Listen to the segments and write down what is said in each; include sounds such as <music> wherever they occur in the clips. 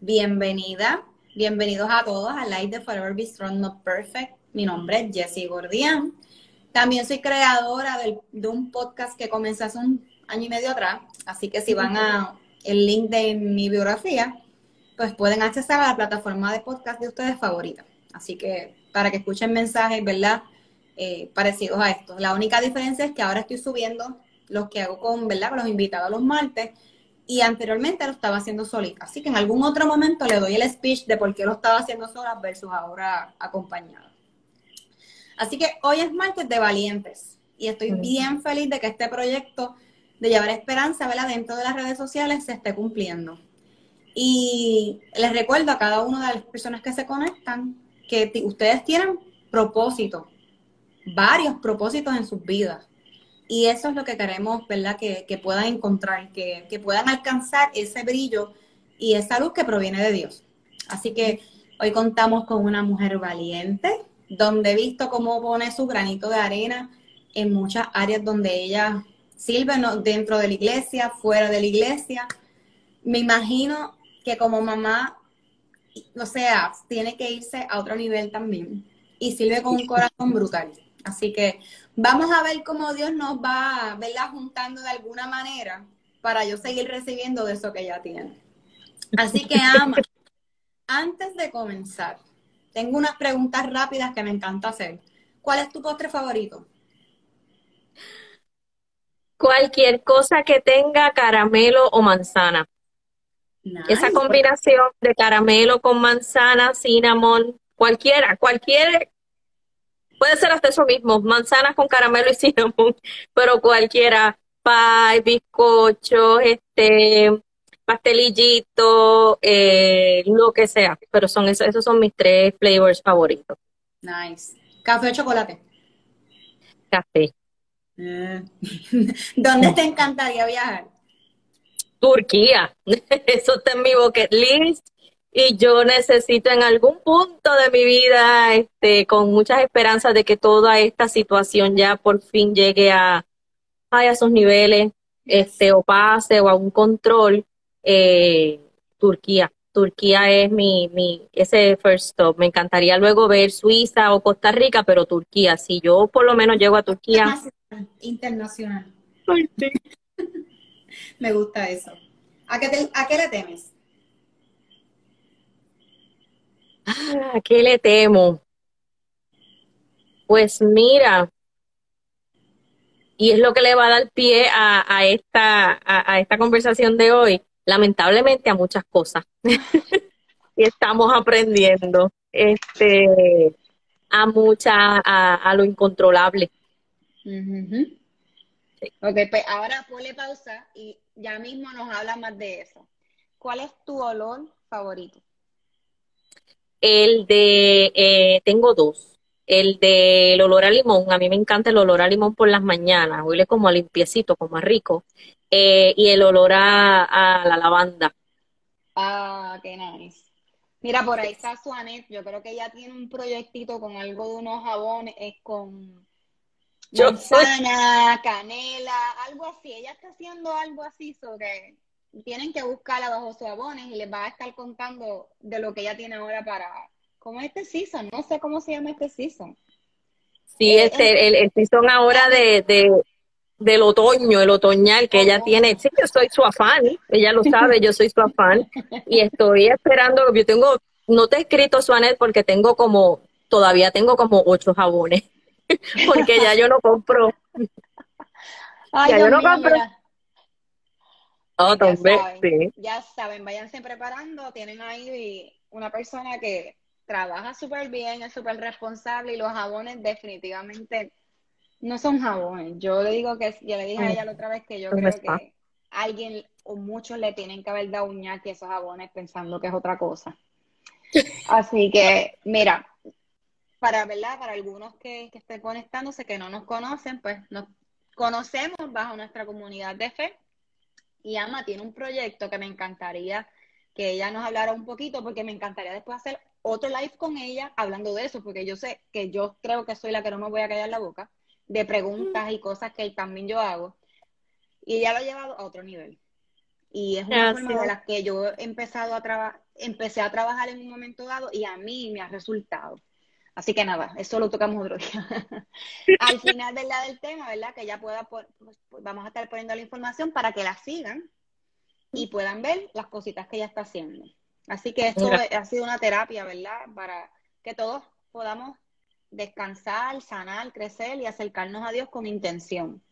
Bienvenida Bienvenidos a todos a Light de Forever Be Strong Not Perfect. Mi nombre es Jessie Gordian. También soy creadora de un podcast que comencé hace un año y medio atrás. Así que si van a el link de mi biografía, pues pueden acceder a la plataforma de podcast de ustedes favorita. Así que para que escuchen mensajes, ¿verdad? Eh, parecidos a estos. La única diferencia es que ahora estoy subiendo los que hago con, ¿verdad? Con los invitados los martes y anteriormente lo estaba haciendo solita. Así que en algún otro momento le doy el speech de por qué lo estaba haciendo sola versus ahora acompañada. Así que hoy es martes de valientes y estoy bien feliz de que este proyecto de llevar esperanza ¿verdad? dentro de las redes sociales se esté cumpliendo. Y les recuerdo a cada una de las personas que se conectan que ustedes tienen propósitos, varios propósitos en sus vidas. Y eso es lo que queremos, ¿verdad? Que, puedan encontrar, que, que, puedan alcanzar ese brillo y esa luz que proviene de Dios. Así que hoy contamos con una mujer valiente, donde he visto cómo pone su granito de arena en muchas áreas donde ella sirve dentro de la iglesia, fuera de la iglesia. Me imagino que como mamá, o sea, tiene que irse a otro nivel también y sirve con un corazón brutal. Así que vamos a ver cómo Dios nos va ¿verdad? juntando de alguna manera para yo seguir recibiendo de eso que ya tiene. Así que, Ama, antes de comenzar, tengo unas preguntas rápidas que me encanta hacer. ¿Cuál es tu postre favorito? Cualquier cosa que tenga caramelo o manzana. Esa combinación de caramelo con manzana, cinnamon, cualquiera, cualquier Puede ser hasta eso mismo, manzanas con caramelo y <laughs> cinnamon, pero cualquiera, pie, bizcocho, este, pastelillito, eh, lo que sea. Pero son esos, esos son mis tres flavors favoritos. Nice. ¿Café o chocolate? Café. Eh. <laughs> ¿Dónde te encantaría viajar? Turquía. <laughs> Eso está en mi bucket list y yo necesito en algún punto de mi vida, este, con muchas esperanzas de que toda esta situación ya por fin llegue a, a sus niveles, este, o pase o a un control, eh, Turquía. Turquía es mi, mi, ese first stop. Me encantaría luego ver Suiza o Costa Rica, pero Turquía, si yo por lo menos llego a Turquía. Internacional. <laughs> Me gusta eso. ¿A qué, ¿A qué le temes? Ah, ¿qué le temo? Pues mira, y es lo que le va a dar pie a, esta, a, esta conversación de hoy, lamentablemente a muchas cosas. <laughs> y estamos aprendiendo este a mucha a, lo incontrolable. Ok, pues ahora ponle pausa y ya mismo nos habla más de eso. ¿Cuál es tu olor favorito? El de, eh, tengo dos. El del olor a limón, a mí me encanta el olor a limón por las mañanas, huele como a limpiecito, como a rico. Eh, y el olor a, la lavanda. Ah, qué nice. Mira, por ahí está Suanet, yo creo que ella tiene un proyectito con algo de unos jabones, es con manzana, canela, algo así. Ella está haciendo algo así sobre tienen que buscarla bajo sus jabones y les va a estar contando de lo que ella tiene ahora para, como este season, no sé cómo se llama este season. Sí, eh, este, el, el season ahora de, de, del otoño, el otoñal que ella tiene. Sí, yo soy su afán, ella lo sabe, yo soy su afán. Y estoy esperando, yo tengo, no te he escrito, Suanet, porque tengo como, todavía tengo como ocho jabones. <laughs> porque ya yo no compro. ya yo no compro. Oh, ya, saben, ya saben, váyanse preparando, tienen ahí una persona que trabaja súper bien, es súper responsable y los jabones definitivamente no son jabones. Yo le digo que, ya le dije a ella la otra vez que yo creo que alguien o muchos le tienen que haber dado un a esos jabones pensando que es otra cosa. <laughs> Así que, mira, para verdad, para algunos que, que estén conectándose, que no nos conocen, pues nos conocemos bajo nuestra comunidad de fe y Ama tiene un proyecto que me encantaría que ella nos hablara un poquito, porque me encantaría después hacer otro live con ella hablando de eso, porque yo sé que yo creo que soy la que no me voy a callar la boca, de preguntas y cosas que también yo hago. Y ella lo ha llevado a otro nivel. Y es una forma de la que yo he empezado a trabajar, empecé a trabajar en un momento dado y a mí me ha resultado. Así que nada, eso lo tocamos otro día. <laughs> Al final del tema, ¿verdad? Que ya pueda, pues, vamos a estar poniendo la información para que la sigan y puedan ver las cositas que ella está haciendo. Así que esto ha sido una terapia, ¿verdad? Para que todos podamos descansar, sanar, crecer y acercarnos a Dios con intención,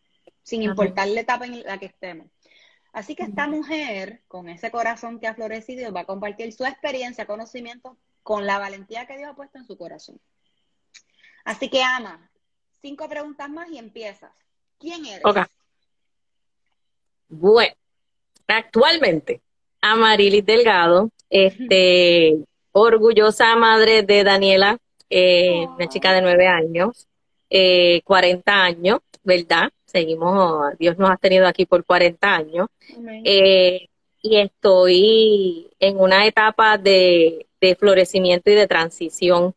sin importar la etapa en la que estemos. Así que esta mujer, con ese corazón que ha florecido, va a compartir su experiencia, conocimiento, con la valentía que Dios ha puesto en su corazón. Así que, Ana, cinco preguntas más y empiezas. ¿Quién eres? Bueno, actualmente, Amarilis Delgado, este, orgullosa madre de Daniela, eh, una chica de nueve años, eh, 40 años, ¿verdad? Seguimos, Dios nos ha tenido aquí por 40 años. Eh, y estoy en una etapa de, de florecimiento y de transición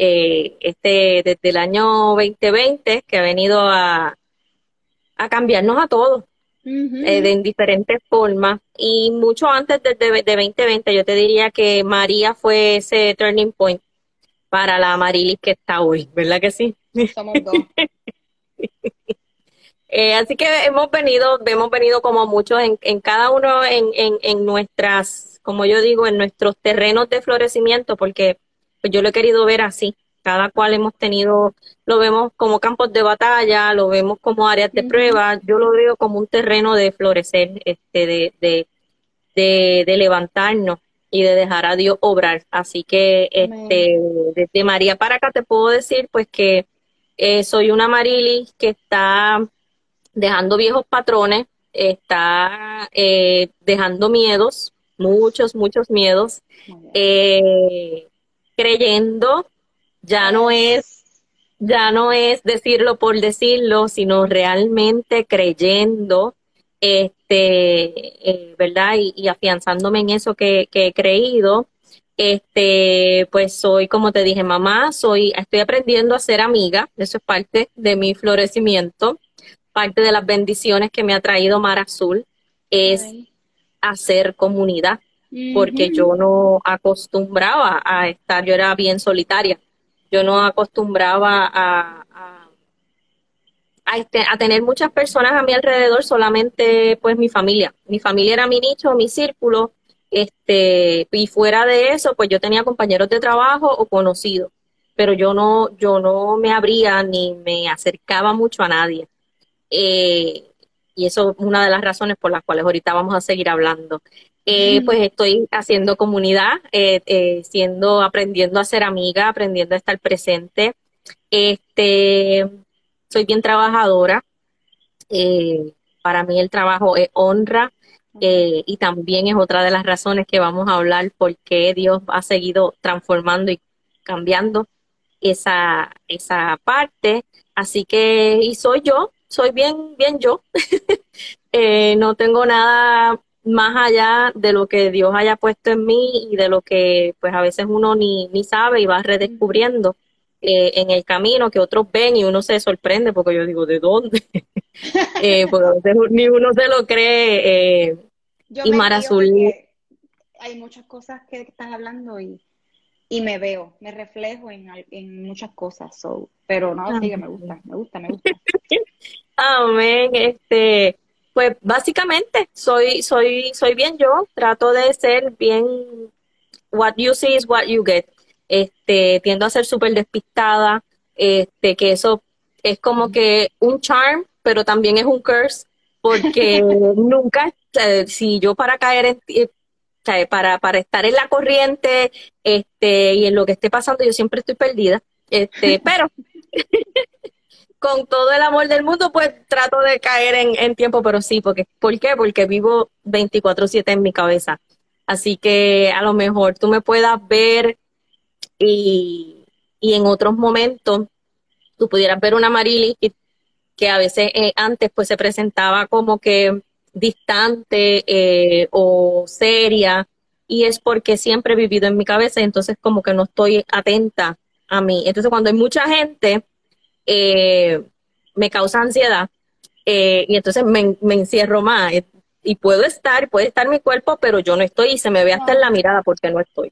eh, este, desde el año 2020 que ha venido a, a cambiarnos a todos eh, de, en diferentes formas. Y mucho antes de, de, 2020, yo te diría que María fue ese turning point para la Marilis que está hoy, ¿verdad que sí? Somos dos. <laughs> Eh, así que hemos venido, hemos venido como muchos en, en cada uno en, en, en, nuestras, como yo digo, en nuestros terrenos de florecimiento, porque pues yo lo he querido ver así. Cada cual hemos tenido, lo vemos como campos de batalla, lo vemos como áreas de prueba, yo lo veo como un terreno de florecer, este, de, de, de, de levantarnos y de dejar a Dios obrar. Así que este, desde María para acá te puedo decir pues que eh, soy una Marilis que está dejando viejos patrones, está eh, dejando miedos, muchos, muchos miedos, eh, creyendo, ya no es, ya no es decirlo por decirlo, sino realmente creyendo, este, eh, ¿verdad? Y, afianzándome en eso que, que he creído. Este, pues soy, como te dije, mamá, soy, estoy aprendiendo a ser amiga, eso es parte de mi florecimiento, parte de las bendiciones que me ha traído Mar Azul, es hacer comunidad, porque yo no acostumbraba a estar, yo era bien solitaria, yo no acostumbraba a, a, este, a, tener muchas personas a mi alrededor, solamente pues mi familia. Mi familia era mi nicho, mi círculo, este, y fuera de eso, pues yo tenía compañeros de trabajo o conocidos, pero yo no, yo no me abría ni me acercaba mucho a nadie. Eh, y eso es una de las razones por las cuales ahorita vamos a seguir hablando. Eh, pues estoy haciendo comunidad, eh, eh, siendo, aprendiendo a ser amiga, aprendiendo a estar presente. Este, soy bien trabajadora. para mí el trabajo es honra y también es otra de las razones que vamos a hablar por qué Dios ha seguido transformando y cambiando esa, esa parte. Así que, y soy yo, soy bien, bien yo. <laughs> no tengo nada más allá de lo que Dios haya puesto en mí y de lo que pues a veces uno ni, ni sabe y va redescubriendo eh, en el camino que otros ven y uno se sorprende porque yo digo, ¿de dónde? <laughs> eh, porque a veces ni uno se lo cree. Eh, y Mar Azul. Hay muchas cosas que estás hablando y, y me veo, me reflejo en, en muchas cosas, pero no, sigue, me gusta, me gusta, me gusta. <laughs> Amén, este, pues básicamente soy, soy, soy bien yo, trato de ser bien, what you see is what you get. Este, tiendo a ser súper despistada, este, que eso es como que un charm, pero también es un curse, porque <laughs> nunca, si yo para caer en, eh, para, para estar en la corriente, este, y en lo que esté pasando, yo siempre estoy perdida, este, <laughs> pero con todo el amor del mundo, pues trato de caer en, tiempo, pero sí, porque, ¿por qué? Porque vivo 24/7 en mi cabeza. Así que a lo mejor tú me puedas ver y, en otros momentos tú pudieras ver una Marily que, a veces eh, antes pues se presentaba como que distante eh, o seria y es porque siempre he vivido en mi cabeza y entonces como que no estoy atenta a mí. Entonces cuando hay mucha gente eh, me causa ansiedad eh, y entonces me, encierro más eh, y puedo estar, puede estar mi cuerpo, pero yo no estoy y se me ve hasta en la mirada porque no estoy.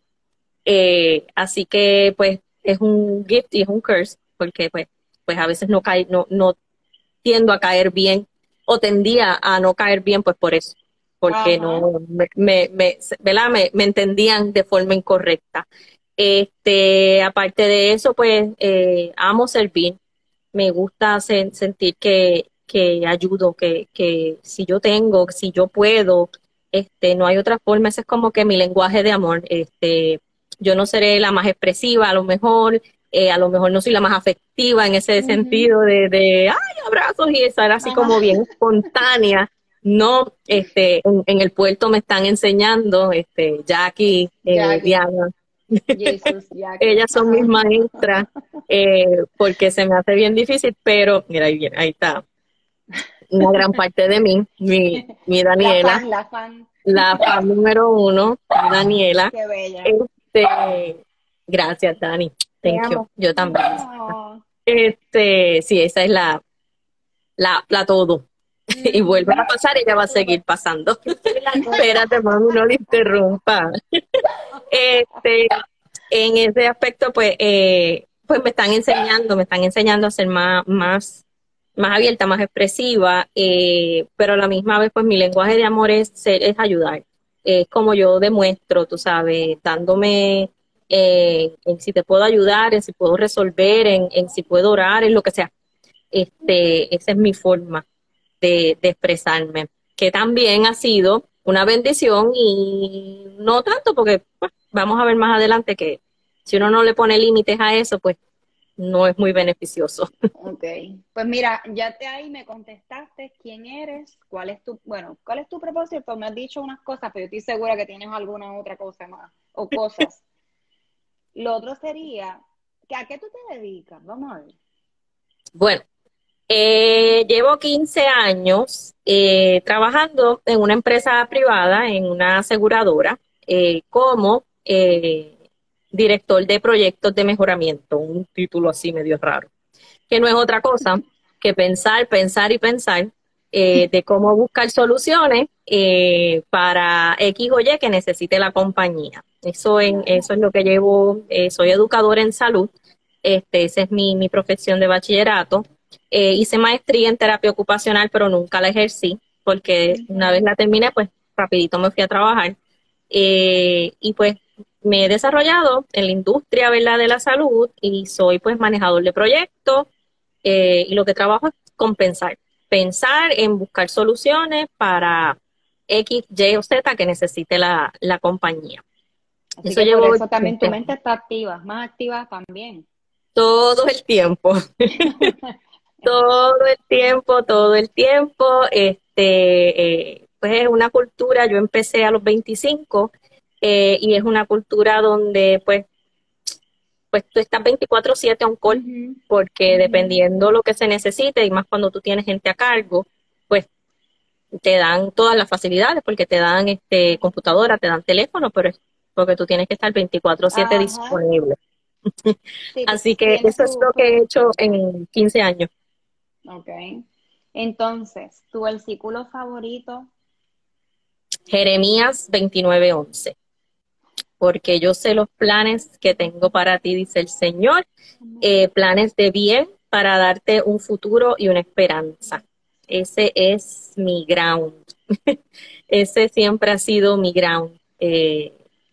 así que pues es un gift y es un curse porque pues, pues a veces no, cae, no, no tiendo a caer bien o tendía a no caer bien pues por eso porque no me, me, me, me, entendían de forma incorrecta. Este, aparte de eso, pues amo servir me gusta sentir que, que ayudo, que, que si yo tengo, si yo puedo, este, no hay otra forma, ese es como que mi lenguaje de amor. Este, yo no seré la más expresiva, a lo mejor, eh, a lo mejor no soy la más afectiva en ese sentido de, de, ay, abrazos y estar así como bien espontánea. No, este, en, el puerto me están enseñando, este, Jackie, eh, Diana, ellas son mis maestras eh, porque se me hace bien difícil, pero mira, ahí, ahí está una gran parte de mí, mi, mi Daniela. La fan, la fan. número uno, Daniela. Qué bella. Este, gracias, Dani. Thank you. Yo también. Este, sí, esa es la, la, la todo. <laughs> y vuelve a pasar, ella va a seguir pasando. <laughs> <laughs> Espérate, mami, no le interrumpa. este, en ese aspecto, pues, eh, pues me están enseñando, me están enseñando a ser más, más, más abierta, más expresiva, eh, pero a la misma vez, pues mi lenguaje de amor es, es ayudar. Es como yo demuestro, tú sabes, dándome eh, en si te puedo ayudar, en si puedo resolver, en, en si puedo orar, en lo que sea. Este, esa es mi forma de, expresarme, que también ha sido una bendición y no tanto porque pues, vamos a ver más adelante que si uno no le pone límites a eso, pues no es muy beneficioso. <laughs> Ok, pues mira, ya te ahí me contestaste quién eres, cuál es tu, bueno, cuál es tu propósito, me has dicho unas cosas, pero yo estoy segura que tienes alguna otra cosa más, o <laughs> cosas. Lo otro sería, ¿a qué tú te dedicas? Vamos a ver. Bueno, eh, llevo 15 años eh, trabajando en una empresa privada, en una aseguradora, eh, como director de proyectos de mejoramiento, un título así medio raro, que no es otra cosa que pensar, pensar y pensar de cómo buscar soluciones para X o Y que necesite la compañía. Eso, en, eso es lo que llevo, soy educadora en salud, este, esa es mi profesión de bachillerato. Eh, hice maestría en terapia ocupacional, pero nunca la ejercí, porque una vez la terminé, pues rapidito me fui a trabajar. Eh, y pues me he desarrollado en la industria ¿verdad? de la salud y soy pues manejador de proyectos eh, y lo que trabajo es compensar, pensar en buscar soluciones para X, Y o Z que necesite la, la compañía. eso, llevo eso también tu mente está activa, más activa también. Todo el tiempo. <laughs> todo el tiempo, todo el tiempo. Este, eh, pues es una cultura, yo empecé a los 25 eh, y es una cultura donde pues pues tú estás 24/7 a un call, porque dependiendo lo que se necesite, y más cuando tú tienes gente a cargo, pues te dan todas las facilidades, porque te dan este computadora, te dan teléfono, pero es porque tú tienes que estar 24/7 disponible. <laughs> Así que eso es lo que he hecho en 15 años. Ok. Entonces, ¿tu versículo favorito? Jeremías 29:11 porque yo sé los planes que tengo para ti, dice el Señor, eh, planes de bien para darte un futuro y una esperanza. Ese es mi ground. <laughs> Ese siempre ha sido mi ground. Eh,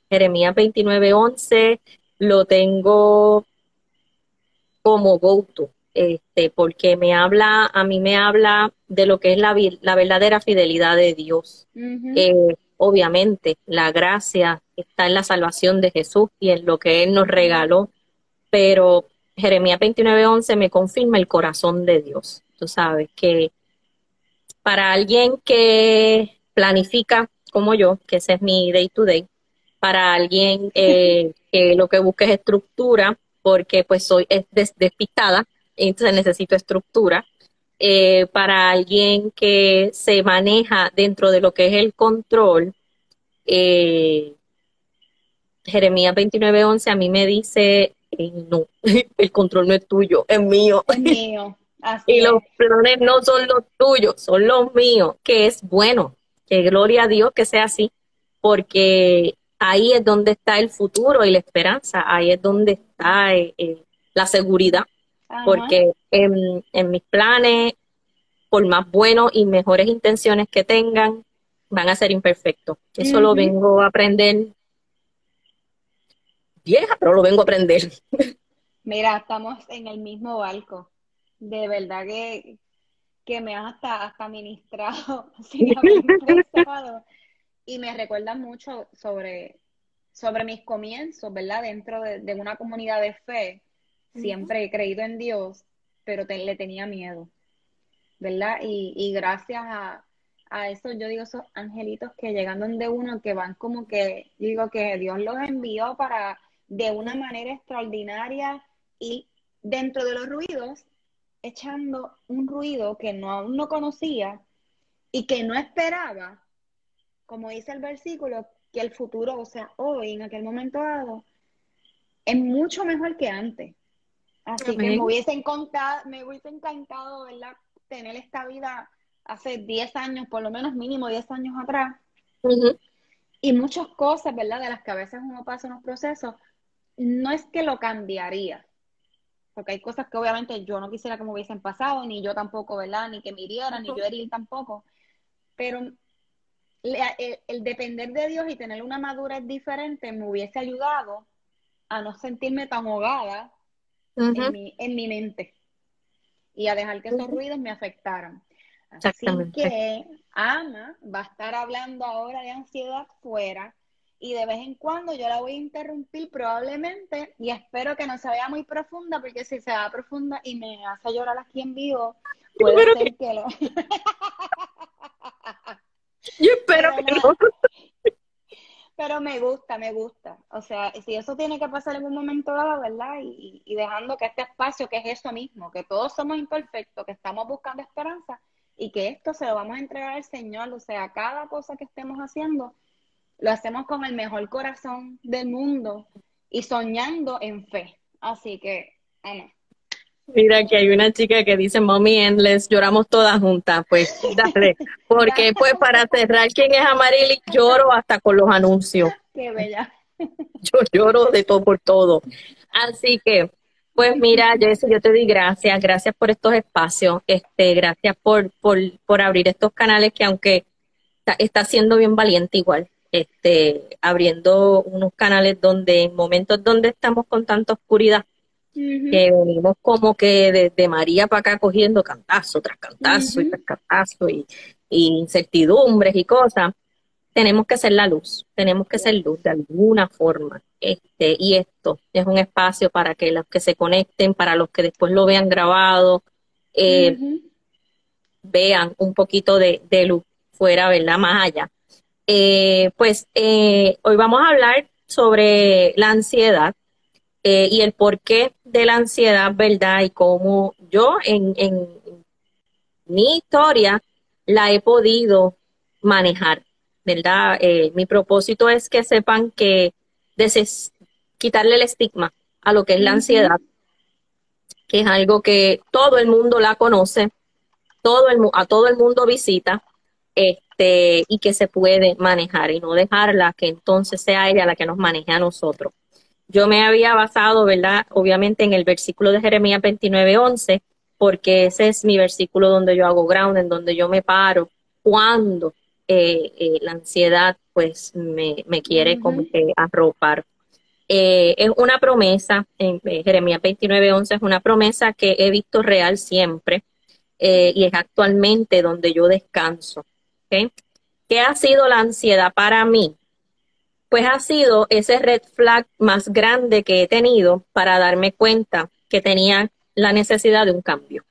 Jeremías 29:11 lo tengo como go-to, este, porque me habla, a mí me habla de lo que es la, la verdadera fidelidad de Dios obviamente la gracia está en la salvación de Jesús y en lo que Él nos regaló, pero Jeremías 29:11 me confirma el corazón de Dios. Tú sabes que para alguien que planifica como yo, que ese es mi day to day, para alguien eh, <laughs> que lo que busca es estructura, porque pues soy despistada, entonces necesito estructura. Eh, para alguien que se maneja dentro de lo que es el control, eh, Jeremías 29:11 a mí me dice, eh, no, <laughs> el control no es tuyo, es mío. Es mío. <laughs> y los planes no son los tuyos, son los míos, que es bueno, que gloria a Dios que sea así, porque ahí es donde está el futuro y la esperanza, ahí es donde está la seguridad porque en, mis planes, por más buenos y mejores intenciones que tengan, van a ser imperfectos. Eso lo vengo a aprender vieja, pero lo vengo a aprender. <laughs> Mira, estamos en el mismo barco. De verdad que, que me has hasta, hasta ministrado <laughs> sin y me recuerda mucho sobre, sobre mis comienzos, ¿verdad? Dentro de una comunidad de fe Siempre he creído en Dios, pero le tenía miedo, ¿verdad? Y, gracias a, eso, yo digo, esos angelitos que llegan donde uno, que van como que, digo que Dios los envió para de una manera extraordinaria y dentro de los ruidos, echando un ruido que no aún no conocía y que no esperaba, como dice el versículo, que el futuro, o sea, hoy, en aquel momento dado, es mucho mejor que antes. Así que me hubiese, encantado, me hubiese encantado, ¿verdad? Tener esta vida hace 10 años, por lo menos mínimo 10 años atrás. Y muchas cosas, ¿verdad? De las que a veces uno pasa en los procesos, no es que lo cambiaría. Porque hay cosas que obviamente yo no quisiera que me hubiesen pasado, ni yo tampoco, ¿verdad? Ni que me hirieran, ni yo herir tampoco. Pero el, depender de Dios y tener una madurez diferente me hubiese ayudado a no sentirme tan ahogada en, mi, en mi mente. Y a dejar que esos ruidos me afectaran. Así que Ama va a estar hablando ahora de ansiedad fuera y de vez en cuando yo la voy a interrumpir probablemente y espero que no se vea muy profunda porque si se va profunda y me hace llorar aquí en vivo, puede ser que, lo... <laughs> yo espero que no. Pero me gusta, me gusta. O sea, si eso tiene que pasar en un momento dado, ¿verdad? Y, dejando que este espacio, que es eso mismo, que todos somos imperfectos, que estamos buscando esperanza y que esto se lo vamos a entregar al Señor. O sea, cada cosa que estemos haciendo, lo hacemos con el mejor corazón del mundo y soñando en fe. Así que, vamos. Mira que hay una chica que dice Mommy Endless, lloramos todas juntas, pues dale, porque pues para cerrar quién es Amarili, lloro hasta con los anuncios. Qué bella. <laughs> Yo lloro de todo por todo. Así que, pues mira, Jessy, yo te doy gracias, gracias por estos espacios, este, gracias por, por, por abrir estos canales que aunque está, está siendo bien valiente igual, este, abriendo unos canales donde en momentos donde estamos con tanta oscuridad, que venimos como que desde María para acá cogiendo cantazo tras cantazo y tras cantazo y, incertidumbres y cosas. tenemos que ser la luz, tenemos que ser luz de alguna forma. Este, y esto es un espacio para que los que se conecten, para los que después lo vean grabado, eh, vean un poquito de, luz fuera, ¿verdad? Más allá. Eh, pues eh, hoy vamos a hablar sobre la ansiedad y el porqué de la ansiedad, ¿verdad? Y cómo yo en, en mi historia la he podido manejar. ¿verdad? Eh, mi propósito es que sepan que quitarle el estigma a lo que es la ansiedad, que es algo que todo el mundo la conoce, todo el, a todo el mundo visita, este, y que se puede manejar y no dejarla que entonces sea ella la que nos maneje a nosotros. Yo me había basado, ¿verdad? Obviamente en el versículo de Jeremías 29, 11, porque ese es mi versículo donde yo hago ground, en donde yo me paro cuando eh, eh, la ansiedad pues me, quiere como que arropar. Eh, es una promesa, en Jeremías 29:11 es una promesa que he visto real siempre y es actualmente donde yo descanso. ¿Qué ha sido la ansiedad para mí? Pues ha sido ese red flag más grande que he tenido para darme cuenta que tenía la necesidad de un cambio.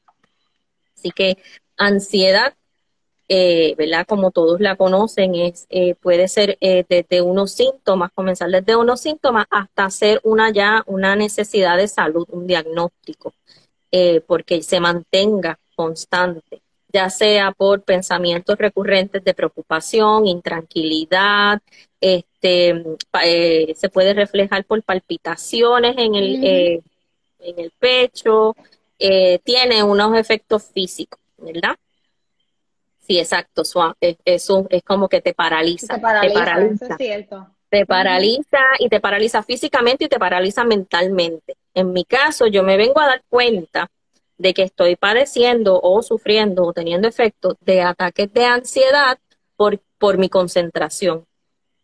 Así que ansiedad eh, ¿verdad? Como todos la conocen, es, eh, puede ser eh, desde unos síntomas, comenzar desde unos síntomas hasta hacer una ya una necesidad de salud, un diagnóstico, porque se mantenga constante, ya sea por pensamientos recurrentes de preocupación, intranquilidad, este, se puede reflejar por palpitaciones en el, en el pecho, tiene unos efectos físicos, ¿verdad? Sí, exacto, eso es como que te paraliza. Te paraliza, es cierto. Te paraliza y te paraliza físicamente y te paraliza mentalmente. En mi caso, yo me vengo a dar cuenta de que estoy padeciendo o sufriendo o teniendo efectos de ataques de ansiedad por, por mi concentración.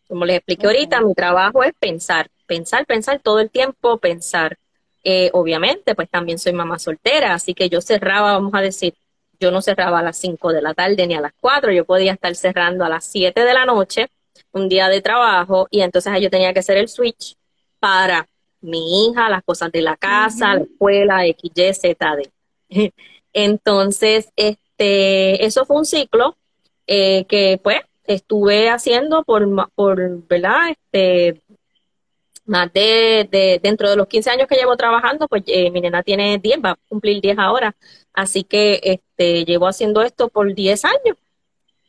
Como les expliqué ahorita, mi trabajo es pensar, pensar, pensar todo el tiempo, pensar. Eh, obviamente, pues también soy mamá soltera, así que yo cerraba, vamos a decir, yo no cerraba a las 5 de la tarde ni a las 4, yo podía estar cerrando a las 7 de la noche, un día de trabajo, y entonces yo tenía que hacer el switch para mi hija, las cosas de la casa, la escuela, X, Y, Z, D. <laughs> Entonces, este, eso fue un ciclo eh, que pues estuve haciendo por, por ¿verdad? Este, más de, de, dentro de los 15 años que llevo trabajando, pues eh, mi nena tiene 10, va a cumplir 10 ahora, así que este, llevo haciendo esto por 10 años.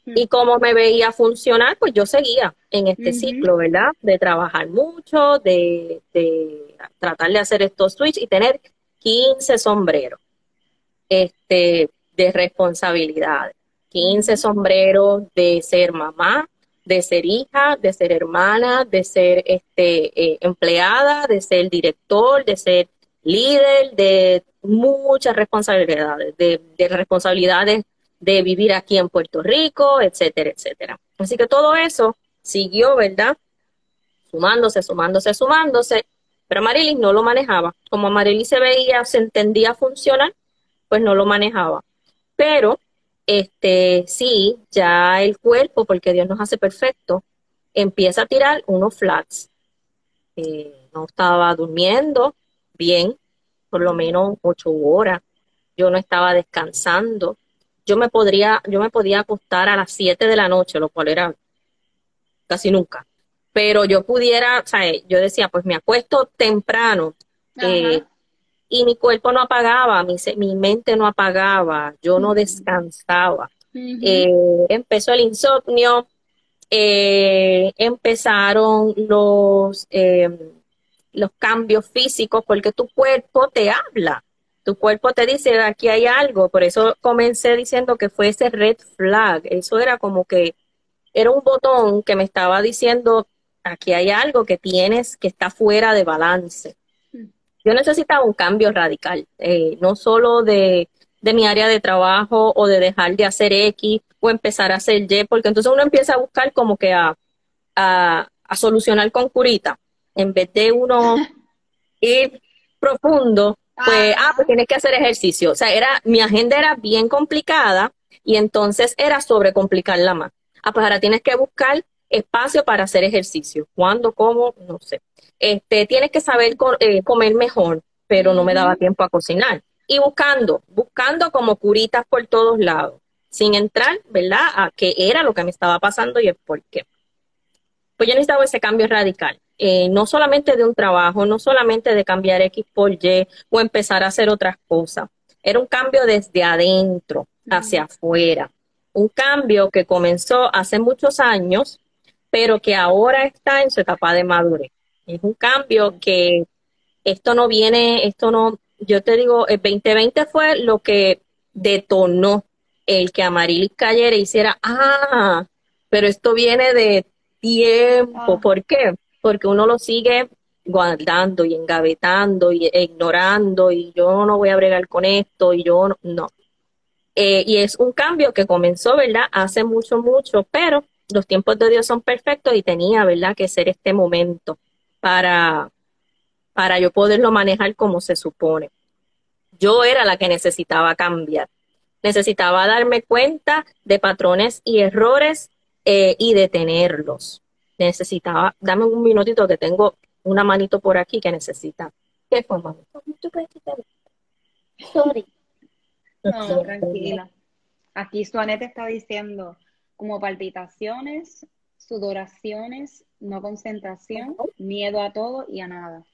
Mm. Y como me veía funcionar, pues yo seguía en este ciclo, ¿verdad? De trabajar mucho, de, de tratar de hacer estos switch y tener 15 sombreros este, de responsabilidades. 15 sombreros de ser mamá, de ser hija, de ser hermana, de ser este, eh, empleada, de ser director, de ser líder, de muchas responsabilidades, de, responsabilidades de vivir aquí en Puerto Rico, etcétera, etcétera. Así que todo eso siguió, ¿verdad? Sumándose, sumándose, sumándose, pero Marilis no lo manejaba. Como Marilis se veía, se entendía funcionar, pues no lo manejaba. Pero este, sí, ya el cuerpo, porque Dios nos hace perfecto, empieza a tirar unos flats. Eh, no estaba durmiendo bien, por lo menos ocho horas. Yo no estaba descansando. Yo me podría, yo me podía acostar a las siete de la noche, lo cual era casi nunca. Pero yo pudiera, o sea, yo decía, pues me acuesto temprano, eh, y mi cuerpo no apagaba, mi, mi mente no apagaba, yo no descansaba. Eh, empezó el insomnio, eh, empezaron los, em, los cambios físicos porque tu cuerpo te habla, tu cuerpo te dice aquí hay algo, por eso comencé diciendo que fue ese red flag, eso era como que era un botón que me estaba diciendo aquí hay algo que tienes que está fuera de balance yo necesitaba un cambio radical, eh, no solo de, mi área de trabajo o de dejar de hacer X o empezar a hacer Y, porque entonces uno empieza a buscar como que a, a, solucionar con curita, en vez de uno <laughs> ir profundo, pues, ah, pues tienes que hacer ejercicio. O sea, era, mi agenda era bien complicada y entonces era sobrecomplicarla más. Ah, pues ahora tienes que buscar espacio para hacer ejercicio. ¿Cuándo? ¿Cómo? No sé. Este, tienes que saber eh, comer mejor, pero no me daba tiempo a cocinar. Y buscando, buscando como curitas por todos lados, sin entrar, ¿verdad?, a qué era lo que me estaba pasando y el por qué. Pues yo necesitaba ese cambio radical. Eh, no solamente de un trabajo, no solamente de cambiar X por Y o empezar a hacer otras cosas. Era un cambio desde adentro hacia afuera. Un cambio que comenzó hace muchos años, pero que ahora está en su etapa de madurez. Es un cambio que esto no viene, esto no, yo te digo, el 2020 fue lo que detonó el que Amarilis cayera y hiciera, ah, pero esto viene de tiempo. Ah. ¿Por qué? Porque uno lo sigue guardando y engavetando y e ignorando y yo no voy a bregar con esto y yo no. Eh, y es un cambio que comenzó, ¿verdad? Hace mucho, mucho, pero los tiempos de Dios son perfectos y tenía, ¿verdad?, que ser este momento para, para yo poderlo manejar como se supone. Yo era la que necesitaba cambiar. Necesitaba darme cuenta de patrones y errores eh, y detenerlos. Necesitaba, dame un minutito que tengo una manito por aquí que necesita. ¿Qué fue? Sorry. No, tranquila. Aquí Suanete está diciendo como palpitaciones, sudoraciones, no concentración, miedo a todo y a nada.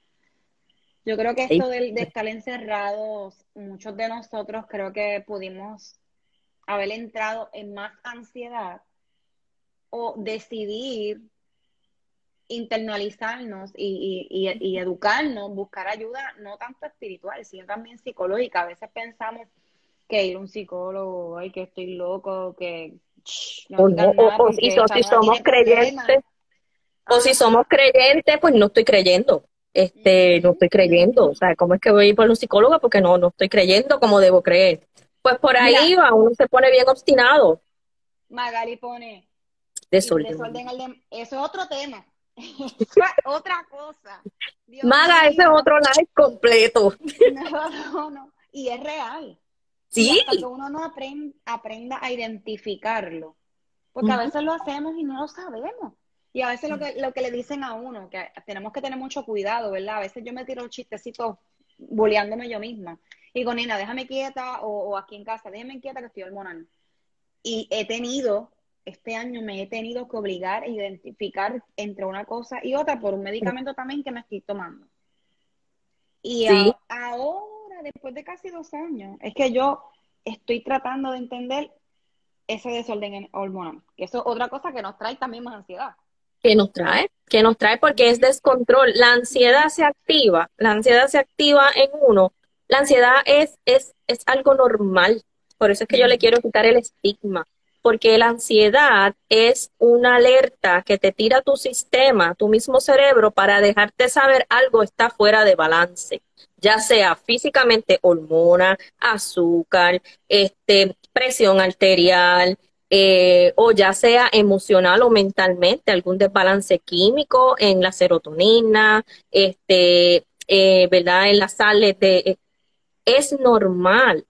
Yo creo que esto de, de, estar encerrados, muchos de nosotros creo que pudimos haber entrado en más ansiedad o decidir internalizarnos y, y, educarnos, buscar ayuda no tanto espiritual, sino también psicológica. A veces pensamos que ir a un psicólogo, ay, que estoy loco, que... o, si, somos creyentes, o si somos creyentes, pues no estoy creyendo. Este, no estoy creyendo. O sea, ¿cómo es que voy a ir por un psicólogo? Porque no, no estoy creyendo como debo creer. Pues por ahí va, uno se pone bien obstinado. Magali pone, Desorden. Eso es otro tema. <laughs> otra cosa. Maga, ese es otro live completo. <laughs> No, no, no. Y es real. Sí. que uno no aprenda a identificarlo. Porque a veces lo hacemos y no lo sabemos. Y a veces lo que, lo que le dicen a uno, que tenemos que tener mucho cuidado, ¿verdad? A veces yo me tiro el chistecito boleándome yo misma. Y digo, Nina, déjame quieta, o, o aquí en casa, déjame quieta que estoy hormonal. Y he tenido este año me he tenido que obligar a identificar entre una cosa y otra por un medicamento también que me estoy tomando. Y ahora, después de casi dos años, es que yo estoy tratando de entender ese desorden hormonal, que eso es otra cosa que nos trae también más ansiedad. Que nos trae, que nos trae porque es descontrol. La ansiedad se activa, la ansiedad se activa en uno. La ansiedad es, es, es algo normal. Por eso es que yo le quiero quitar el estigma porque la ansiedad es una alerta que te tira tu sistema, tu mismo cerebro, para dejarte saber algo está fuera de balance, ya sea físicamente hormona, azúcar, este, presión arterial, eh, o ya sea emocional o mentalmente, algún desbalance químico en la serotonina, este, eh, ¿verdad? En las sales de... Eh, es normal,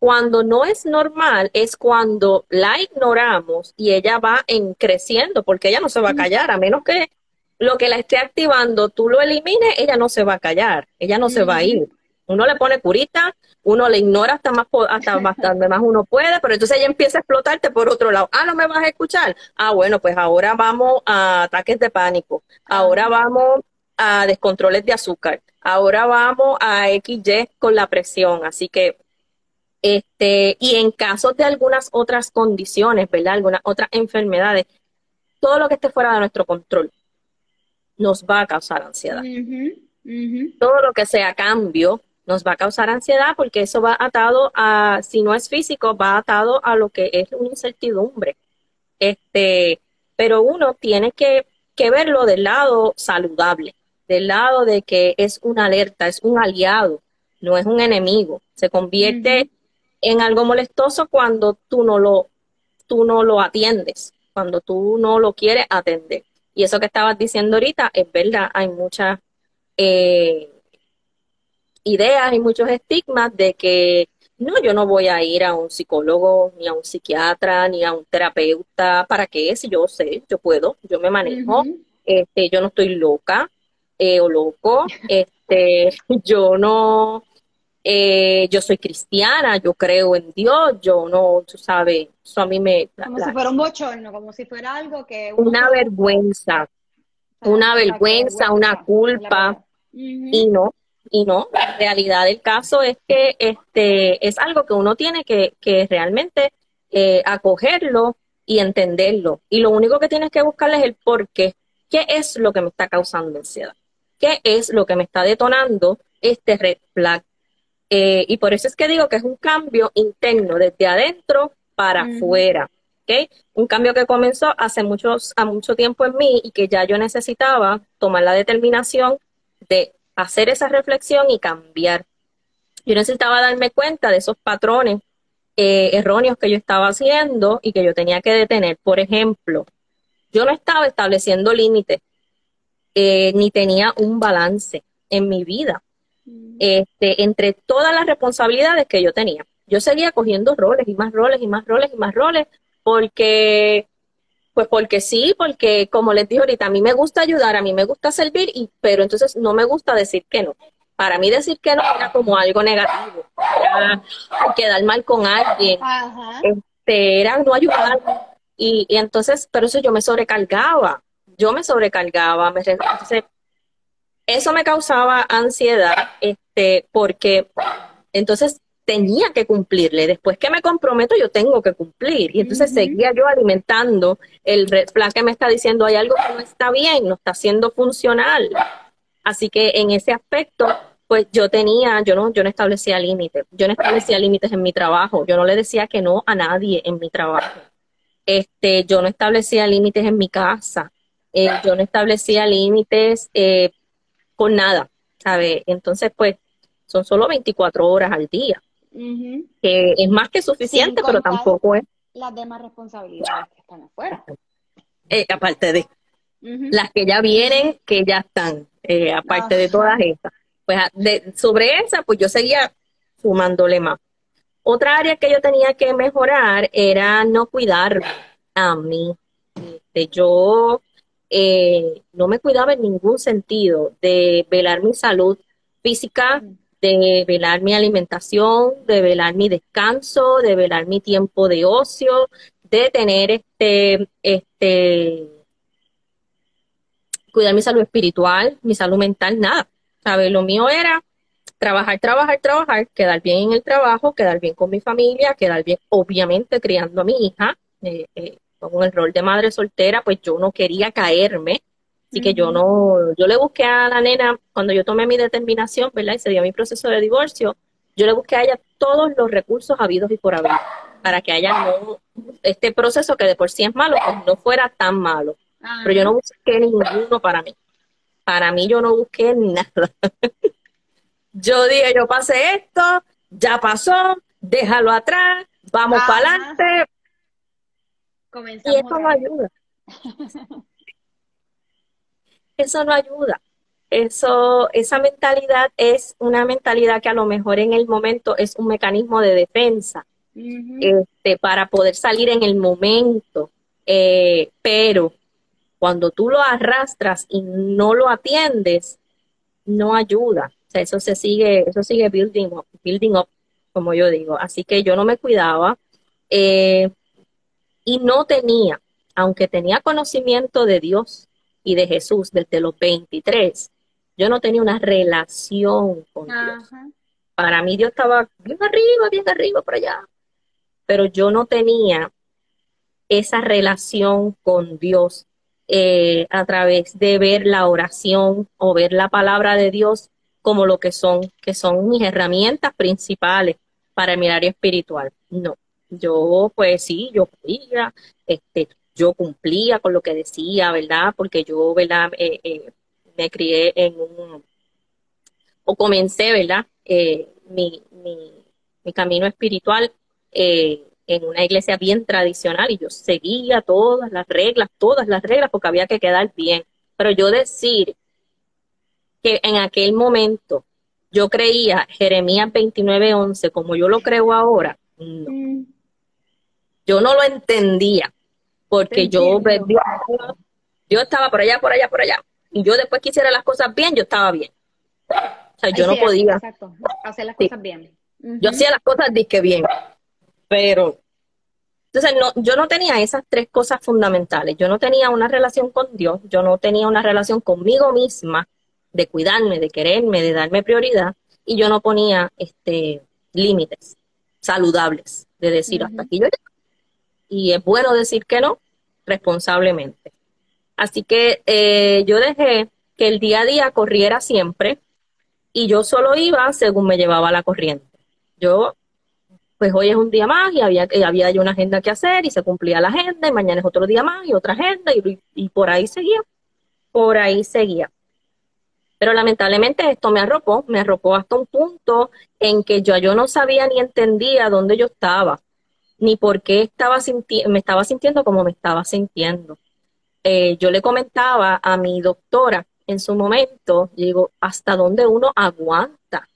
cuando no es normal es cuando la ignoramos y ella va en creciendo, porque ella no se va a callar, a menos que lo que la esté activando tú lo elimines, ella no se va a callar, ella no se va a ir. Uno le pone curita, uno le ignora hasta más hasta bastante más uno puede, pero entonces ella empieza a explotarte por otro lado. Ah, no me vas a escuchar. Ah, bueno, pues ahora vamos a ataques de pánico. Ahora vamos a descontroles de azúcar. Ahora vamos a XY con la presión. Así que este, y en casos de algunas otras condiciones, ¿verdad? Algunas otras enfermedades, todo lo que esté fuera de nuestro control nos va a causar ansiedad. Todo lo que sea cambio nos va a causar ansiedad porque eso va atado a, si no es físico, va atado a lo que es una incertidumbre. Este, pero uno tiene que, que verlo del lado saludable, del lado de que es una alerta, es un aliado, no es un enemigo. Se convierte en algo molestoso cuando tú no lo, tú no lo atiendes, cuando tú no lo quieres atender. Y eso que estabas diciendo ahorita es verdad, hay muchas eh, ideas y muchos estigmas de que no, yo no voy a ir a un psicólogo, ni a un psiquiatra, ni a un terapeuta. ¿Para qué? Si yo sé, yo puedo, yo me manejo, este, yo no estoy loca eh, o loco, <laughs> este, yo no, eh, yo soy cristiana, yo creo en Dios, yo no, tú sabes, eso a mí me... Como si fuera un bochorno, como si fuera algo que... Una vergüenza, una vergüenza, una culpa, y no, y no, la realidad del caso es que este es algo que uno tiene que, que realmente eh, acogerlo y entenderlo. Y lo único que tienes que buscarle es el por qué. ¿Qué es lo que me está causando ansiedad? ¿Qué es lo que me está detonando este red flag? Eh, y por eso es que digo que es un cambio interno, desde adentro para afuera. ¿okay? Un cambio que comenzó hace muchos, a mucho tiempo en mí y que ya yo necesitaba tomar la determinación de hacer esa reflexión y cambiar. Yo necesitaba darme cuenta de esos patrones eh, erróneos que yo estaba haciendo y que yo tenía que detener. Por ejemplo, yo no estaba estableciendo límites, eh, ni tenía un balance en mi vida. Este, entre todas las responsabilidades que yo tenía. Yo seguía cogiendo roles y más roles y más roles y más roles porque pues porque sí, porque como les dije ahorita, a mí me gusta ayudar, a mí me gusta servir, y, pero entonces no me gusta decir que no. Para mí decir que no era como algo negativo, era quedar mal con alguien, Este, era no ayudar. Y, y, entonces, pero eso yo me sobrecargaba, yo me sobrecargaba, me, entonces eso me causaba ansiedad, este, porque entonces tenía que cumplirle. Después que me comprometo, yo tengo que cumplir. Y entonces seguía yo alimentando el red flag que me está diciendo hay algo que no está bien, no está siendo funcional. Así que en ese aspecto, pues yo tenía, yo no, yo no establecía límites. Yo no establecía límites en mi trabajo. Yo no le decía que no a nadie en mi trabajo. Este, yo no establecía límites en mi casa. Eh, yo no establecía límites eh, con nada, ¿sabe? Entonces, pues, son solo 24 horas al día que es más que suficiente, pero tampoco es. Las demás responsabilidades que están afuera. Eh, aparte de las que ya vienen, que ya están, eh, aparte de todas estas. Pues de, sobre esa, pues yo seguía sumándole más. Otra área que yo tenía que mejorar era no cuidar a mí. Este, yo eh, no me cuidaba en ningún sentido de velar mi salud física, de velar mi alimentación, de velar mi descanso, de velar mi tiempo de ocio, de tener este, este, cuidar mi salud espiritual, mi salud mental, nada. ¿Sabes? Lo mío era trabajar, trabajar, trabajar, quedar bien en el trabajo, quedar bien con mi familia, quedar bien, obviamente, criando a mi hija, eh, eh, con el rol de madre soltera, pues yo no quería caerme Así que yo no, yo le busqué a la nena, cuando yo tomé mi determinación, ¿verdad? Y se dio mi proceso de divorcio, yo le busqué a ella todos los recursos habidos y por haber, para que haya no, este proceso que de por sí es malo, pues no fuera tan malo. Pero yo no busqué ninguno para mí. Para mí yo no busqué nada. <laughs> yo dije, yo pasé esto, ya pasó, déjalo atrás, vamos para adelante. Y eso no ayuda. eso no ayuda. Eso, esa mentalidad es una mentalidad que a lo mejor en el momento es un mecanismo de defensa este, para poder salir en el momento. Eh, pero cuando tú lo arrastras y no lo atiendes, no ayuda. O sea, eso se sigue, eso sigue building up, building up, como yo digo. Así que yo no me cuidaba eh, y no tenía, aunque tenía conocimiento de Dios, y de Jesús desde los 23, yo no tenía una relación con Dios. Para mí Dios estaba bien arriba, bien arriba, por allá. Pero yo no tenía esa relación con Dios eh, a través de ver la oración o ver la palabra de Dios como lo que son, que son mis herramientas principales para mi área espiritual. No, yo pues sí, yo podía, este, yo cumplía con lo que decía, ¿verdad? Porque yo, ¿verdad? Eh, eh, me crié en un, o comencé, ¿verdad? Eh, mi, mi, mi, camino espiritual en una iglesia bien tradicional y yo seguía todas las reglas, todas las reglas porque había que quedar bien. Pero yo decir que en aquel momento yo creía Jeremías 29:11 como yo lo creo ahora, mm. Yo no lo entendía, porque yo, yo estaba por allá, por allá, por allá, y yo después quisiera las cosas bien, yo estaba bien. O sea, yo no podía. Exacto, hacer las cosas bien. Yo hacía las cosas disque bien, pero entonces no, yo no tenía esas tres cosas fundamentales. Yo no tenía una relación con Dios, yo no tenía una relación conmigo misma de cuidarme, de quererme, de darme prioridad, y yo no ponía este límites saludables de decir hasta aquí yo Y es bueno decir que no responsablemente. Así que eh, yo dejé que el día a día corriera siempre y yo solo iba según me llevaba la corriente. Yo, pues hoy es un día más y había, había una agenda que hacer y se cumplía la agenda y mañana es otro día más y otra agenda y, y por ahí seguía, por ahí seguía. Pero lamentablemente esto me arropó, me arropó hasta un punto en que yo, yo no sabía ni entendía dónde yo estaba, ni por qué estaba me estaba sintiendo como me estaba sintiendo. Eh, yo le comentaba a mi doctora en su momento, digo, ¿hasta dónde uno aguanta?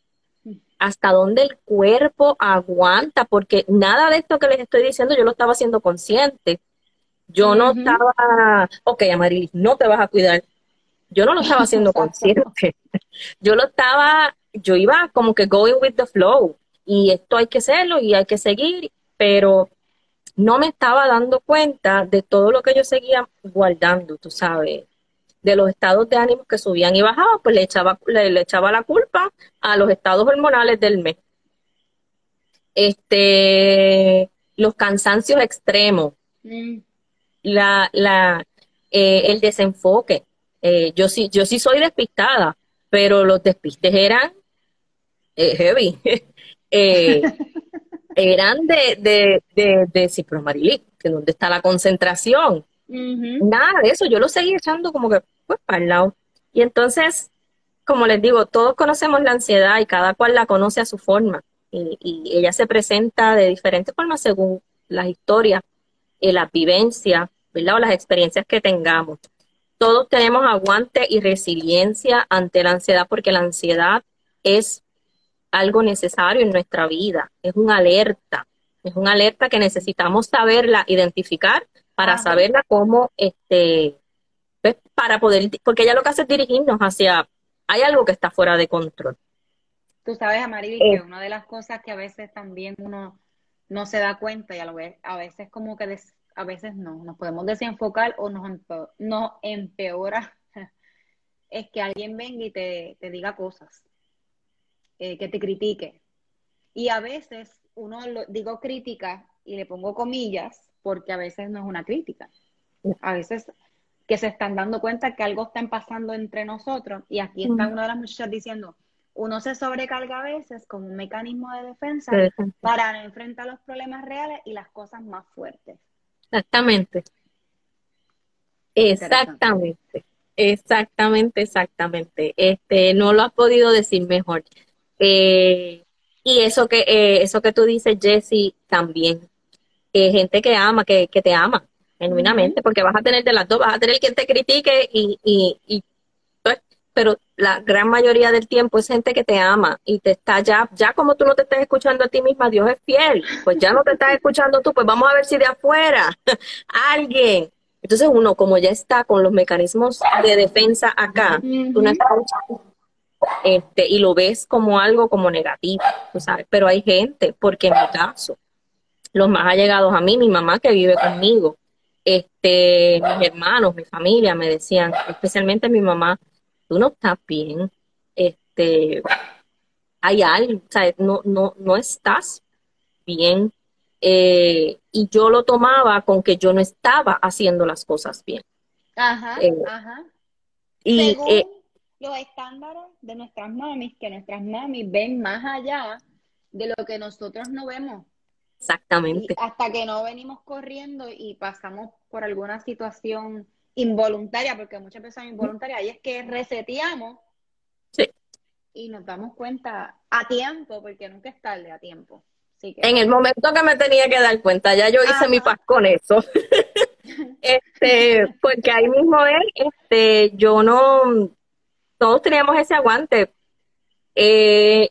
¿Hasta dónde el cuerpo aguanta? Porque nada de esto que les estoy diciendo yo lo estaba haciendo consciente. Yo no estaba, ok, Amarilis, no te vas a cuidar. Yo no lo estaba haciendo consciente. Yo lo estaba, yo iba como que going with the flow. Y esto hay que hacerlo y hay que seguir, pero no me estaba dando cuenta de todo lo que yo seguía guardando, tú sabes, de los estados de ánimo que subían y bajaban, pues le echaba, le, echaba la culpa a los estados hormonales del mes. Este, los cansancios extremos, mm. la, la, eh, el desenfoque. Eh, yo sí, yo sí soy despistada, pero los despistes eran eh, heavy. <laughs> <laughs> eran de, de, de, de que donde está la concentración. Nada de eso, yo lo seguí echando como que pues para el lado. Y entonces, como les digo, todos conocemos la ansiedad y cada cual la conoce a su forma. Y, ella se presenta de diferentes formas según las historias, y las vivencias, ¿verdad? O las experiencias que tengamos. Todos tenemos aguante y resiliencia ante la ansiedad porque la ansiedad es algo necesario en nuestra vida, es una alerta, es una alerta que necesitamos saberla identificar para saberla cómo, este, pues, para poder, porque ella lo que hace es dirigirnos hacia, hay algo que está fuera de control. Tú sabes, Amaril, que eh. una de las cosas que a veces también uno no se da cuenta y a, lo, a veces como que a veces no, nos podemos desenfocar o nos, nos empeora <laughs> es que alguien venga y te, te diga cosas, eh, que te critique. Y a veces uno lo, digo crítica y le pongo comillas porque a veces no es una crítica. A veces que se están dando cuenta que algo está pasando entre nosotros y aquí está una de las muchachas diciendo, uno se sobrecarga a veces como un mecanismo de defensa para enfrentar los problemas reales y las cosas más fuertes. Exactamente. Exactamente. Exactamente, exactamente. Este, no lo has podido decir mejor. Eh, y eso que, eh, eso que tú dices, Jesse, también. Gente que ama, que, que te ama genuinamente, porque vas a tener de las dos, vas a tener quien te critique y, y, y pues, pero la gran mayoría del tiempo es gente que te ama y te está ya, ya como tú no te estás escuchando a ti misma, Dios es fiel, pues ya no te estás escuchando tú, pues vamos a ver si de afuera <laughs> alguien. Entonces uno, como ya está con los mecanismos de defensa acá, tú no este, y lo ves como algo como negativo, tú sabes, pero hay gente, porque en mi caso, los más allegados a mí, mi mamá que vive conmigo, este, mis hermanos, mi familia me decían, especialmente mi mamá, tú no estás bien, este, hay algo, o sea, no, no, no estás bien. Eh, y yo lo tomaba con que yo no estaba haciendo las cosas bien. Ajá, eh, ajá. Y, Según eh, los estándares de nuestras mamis, que nuestras mamis ven más allá de lo que nosotros no vemos. Exactamente. hasta que no venimos corriendo y pasamos por alguna situación involuntaria, porque muchas veces son involuntarias, y es que reseteamos sí. y nos damos cuenta a tiempo, porque nunca es tarde a tiempo. en el momento que me tenía que dar cuenta, ya yo hice mi paz con eso. <laughs> este, porque ahí mismo es, este, yo no, todos teníamos ese aguante, Eh,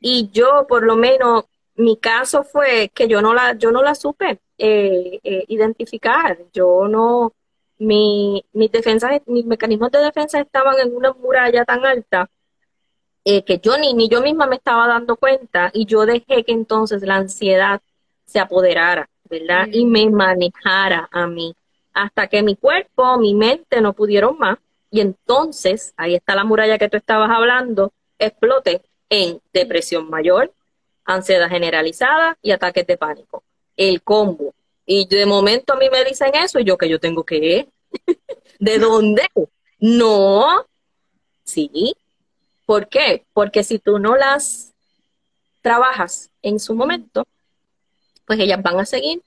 y yo, por lo menos, mi caso fue que yo no la, yo no la supe eh, eh, identificar. Yo no, mi, mis defensas, mis mecanismos de defensa estaban en una muralla tan alta eh, que yo ni, ni yo misma me estaba dando cuenta y yo dejé que entonces la ansiedad se apoderara, ¿verdad? Y me manejara a mí hasta que mi cuerpo, mi mente no pudieron más y entonces, ahí está la muralla que tú estabas hablando, explote en depresión mayor, ansiedad generalizada y ataques de pánico. El combo. Y de momento a mí me dicen eso y yo que yo tengo que... <laughs> ¿De dónde? No. Sí. ¿Por qué? Porque si tú no las trabajas en su momento, pues ellas van a seguir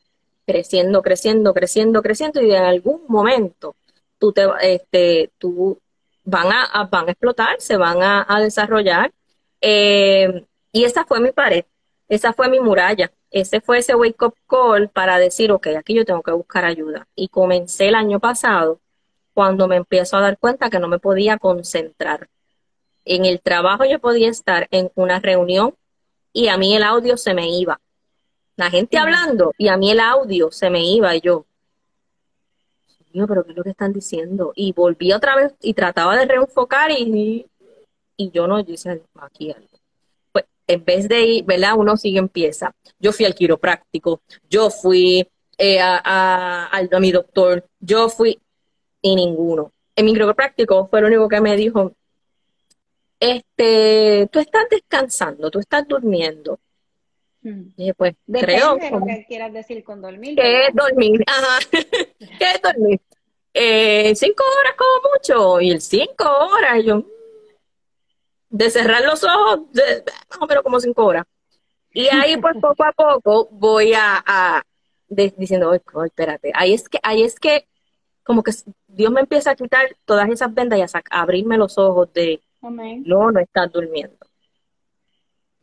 creciendo, creciendo, creciendo, creciendo y en algún momento tú te, este, tú van a, van a explotar, se van a, desarrollar. Eh, y esa fue mi pared, esa fue mi muralla, ese fue ese wake up call para decir, ok, aquí yo tengo que buscar ayuda. Y comencé el año pasado cuando me empiezo a dar cuenta que no me podía concentrar. En el trabajo yo podía estar en una reunión y a mí el audio se me iba. La gente hablando y a mí el audio se me iba y yo, Dios, pero ¿qué es lo que están diciendo? Y volví otra vez y trataba de reenfocar y, y yo no, yo decía, aquí algo. Pues en vez de ir, ¿verdad? Uno sigue empieza. Yo fui al quiropráctico, yo fui eh, a, a, mi doctor, yo fui y ninguno. En mi quiropráctico fue lo único que me dijo, este, tú estás descansando, tú estás durmiendo. Y pues, creo. De lo que quieras decir con dormir. ¿Qué es dormir? <laughs> Ajá. ¿Qué es dormir? Eh, cinco horas como mucho. Y el cinco horas, yo. De cerrar los ojos, de, más o menos como cinco horas. Y ahí, pues, <laughs> poco a poco, voy a, a diciendo, oh, espérate. Ahí es que, ahí es que, como que Dios me empieza a quitar todas esas vendas y a, a abrirme los ojos de, no, no estás durmiendo.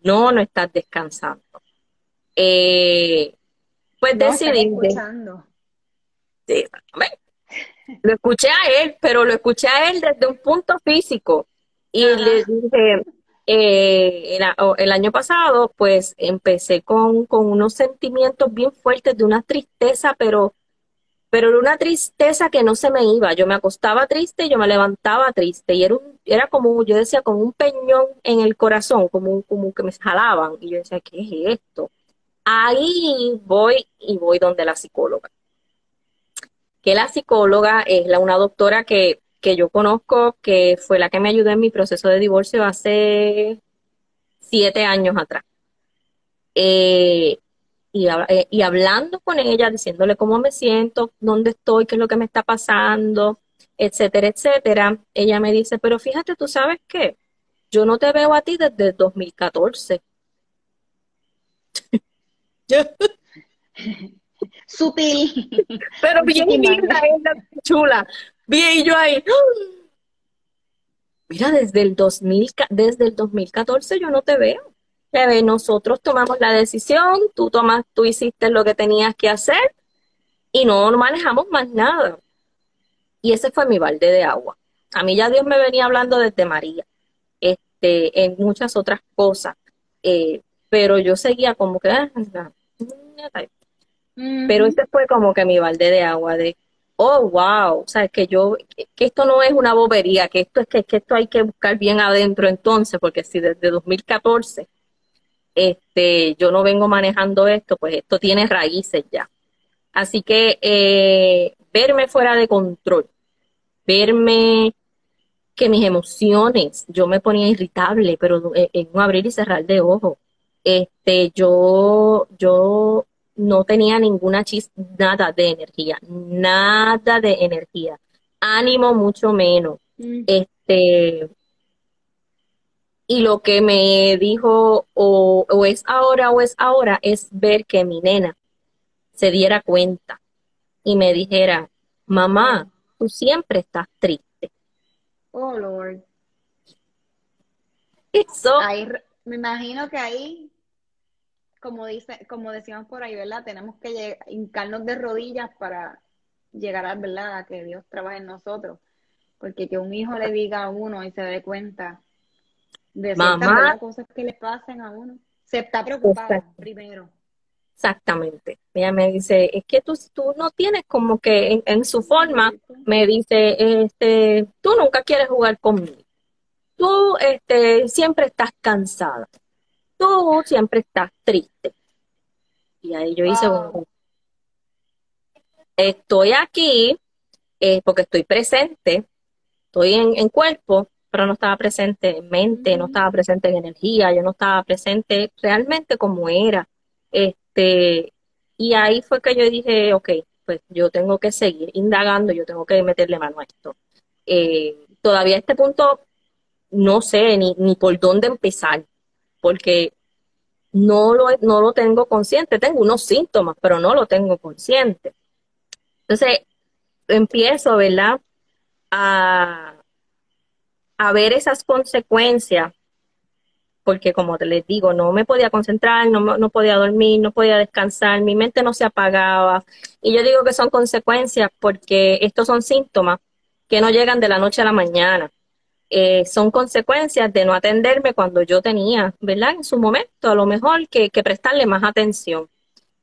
No, no estás descansando. Eh, pues decidí. Sí, lo escuché a él, pero lo escuché a él desde un punto físico. Y le dije, eh, el, año pasado, pues empecé con, con unos sentimientos bien fuertes de una tristeza, pero pero era una tristeza que no se me iba. Yo me acostaba triste y yo me levantaba triste. Y era, un, era como, yo decía, como un peñón en el corazón, como, como que me jalaban. Y yo decía, ¿qué es esto? Ahí voy y voy donde la psicóloga. Que la psicóloga es la, una doctora que, que yo conozco, que fue la que me ayudó en mi proceso de divorcio hace siete años atrás. Eh, eh, y, hablando con ella, diciéndole cómo me siento, dónde estoy, qué es lo que me está pasando, etcétera, etcétera, ella me dice, pero fíjate, tú sabes qué, yo no te veo a ti desde el 2014. Sutil. Pero bien linda, chula. Bien, y yo ahí. Mira, desde el, 2000, desde el 2014 yo no te veo nosotros tomamos la decisión, tú tomas, tú hiciste lo que tenías que hacer y no manejamos más nada. Y ese fue mi balde de agua. A mí ya Dios me venía hablando desde María, este, en muchas otras cosas, eh, pero yo seguía como que, ah, pero ese fue como que mi balde de agua de, oh, wow, o sea, que yo, que esto no es una bobería, que esto es que, que esto hay que buscar bien adentro entonces, porque si desde 2014 este, yo no vengo manejando esto, pues esto tiene raíces ya. Así que eh, verme fuera de control, verme que mis emociones, yo me ponía irritable, pero en un abrir y cerrar de ojos. Este, yo, yo no tenía ninguna chis, nada de energía, nada de energía. Ánimo mucho menos. Mm. Este, y lo que me dijo o, es ahora o es ahora es ver que mi nena se diera cuenta y me dijera, mamá, tú siempre estás triste. Oh, Lord. Eso. me imagino que ahí, como dice, como decíamos por ahí, ¿verdad? Tenemos que hincarnos de rodillas para llegar a, ¿verdad? A que Dios trabaje en nosotros. Porque que un hijo le diga a uno y se dé cuenta De Mamá. cosas que le pasen a uno. Se está preocupada Exacto. primero. Exactamente. Ella me dice, es que tú, tú no tienes como que en, en su forma, me dice, este, tú nunca quieres jugar conmigo. Tú, este, siempre estás cansada. Tú siempre estás triste. Y ahí yo hice un, estoy aquí eh, porque estoy presente, estoy en, en cuerpo, pero no estaba presente en mente, no Ujú. estaba presente en energía, yo no estaba presente realmente como era. Este, y ahí fue que yo dije, ok, pues yo tengo que seguir indagando, yo tengo que meterle mano a esto. Eh, todavía a este punto no sé ni, ni por dónde empezar, porque no lo, no lo tengo consciente, tengo unos síntomas, pero no lo tengo consciente. Entonces, empiezo, ¿verdad? A, ver esas consecuencias, porque como les digo, no me podía concentrar, no, no podía dormir, no podía descansar, mi mente no se apagaba. Y yo digo que son consecuencias porque estos son síntomas que no llegan de la noche a la mañana. Eh, son consecuencias de no atenderme cuando yo tenía, ¿verdad? En su momento, a lo mejor que, prestarle más atención.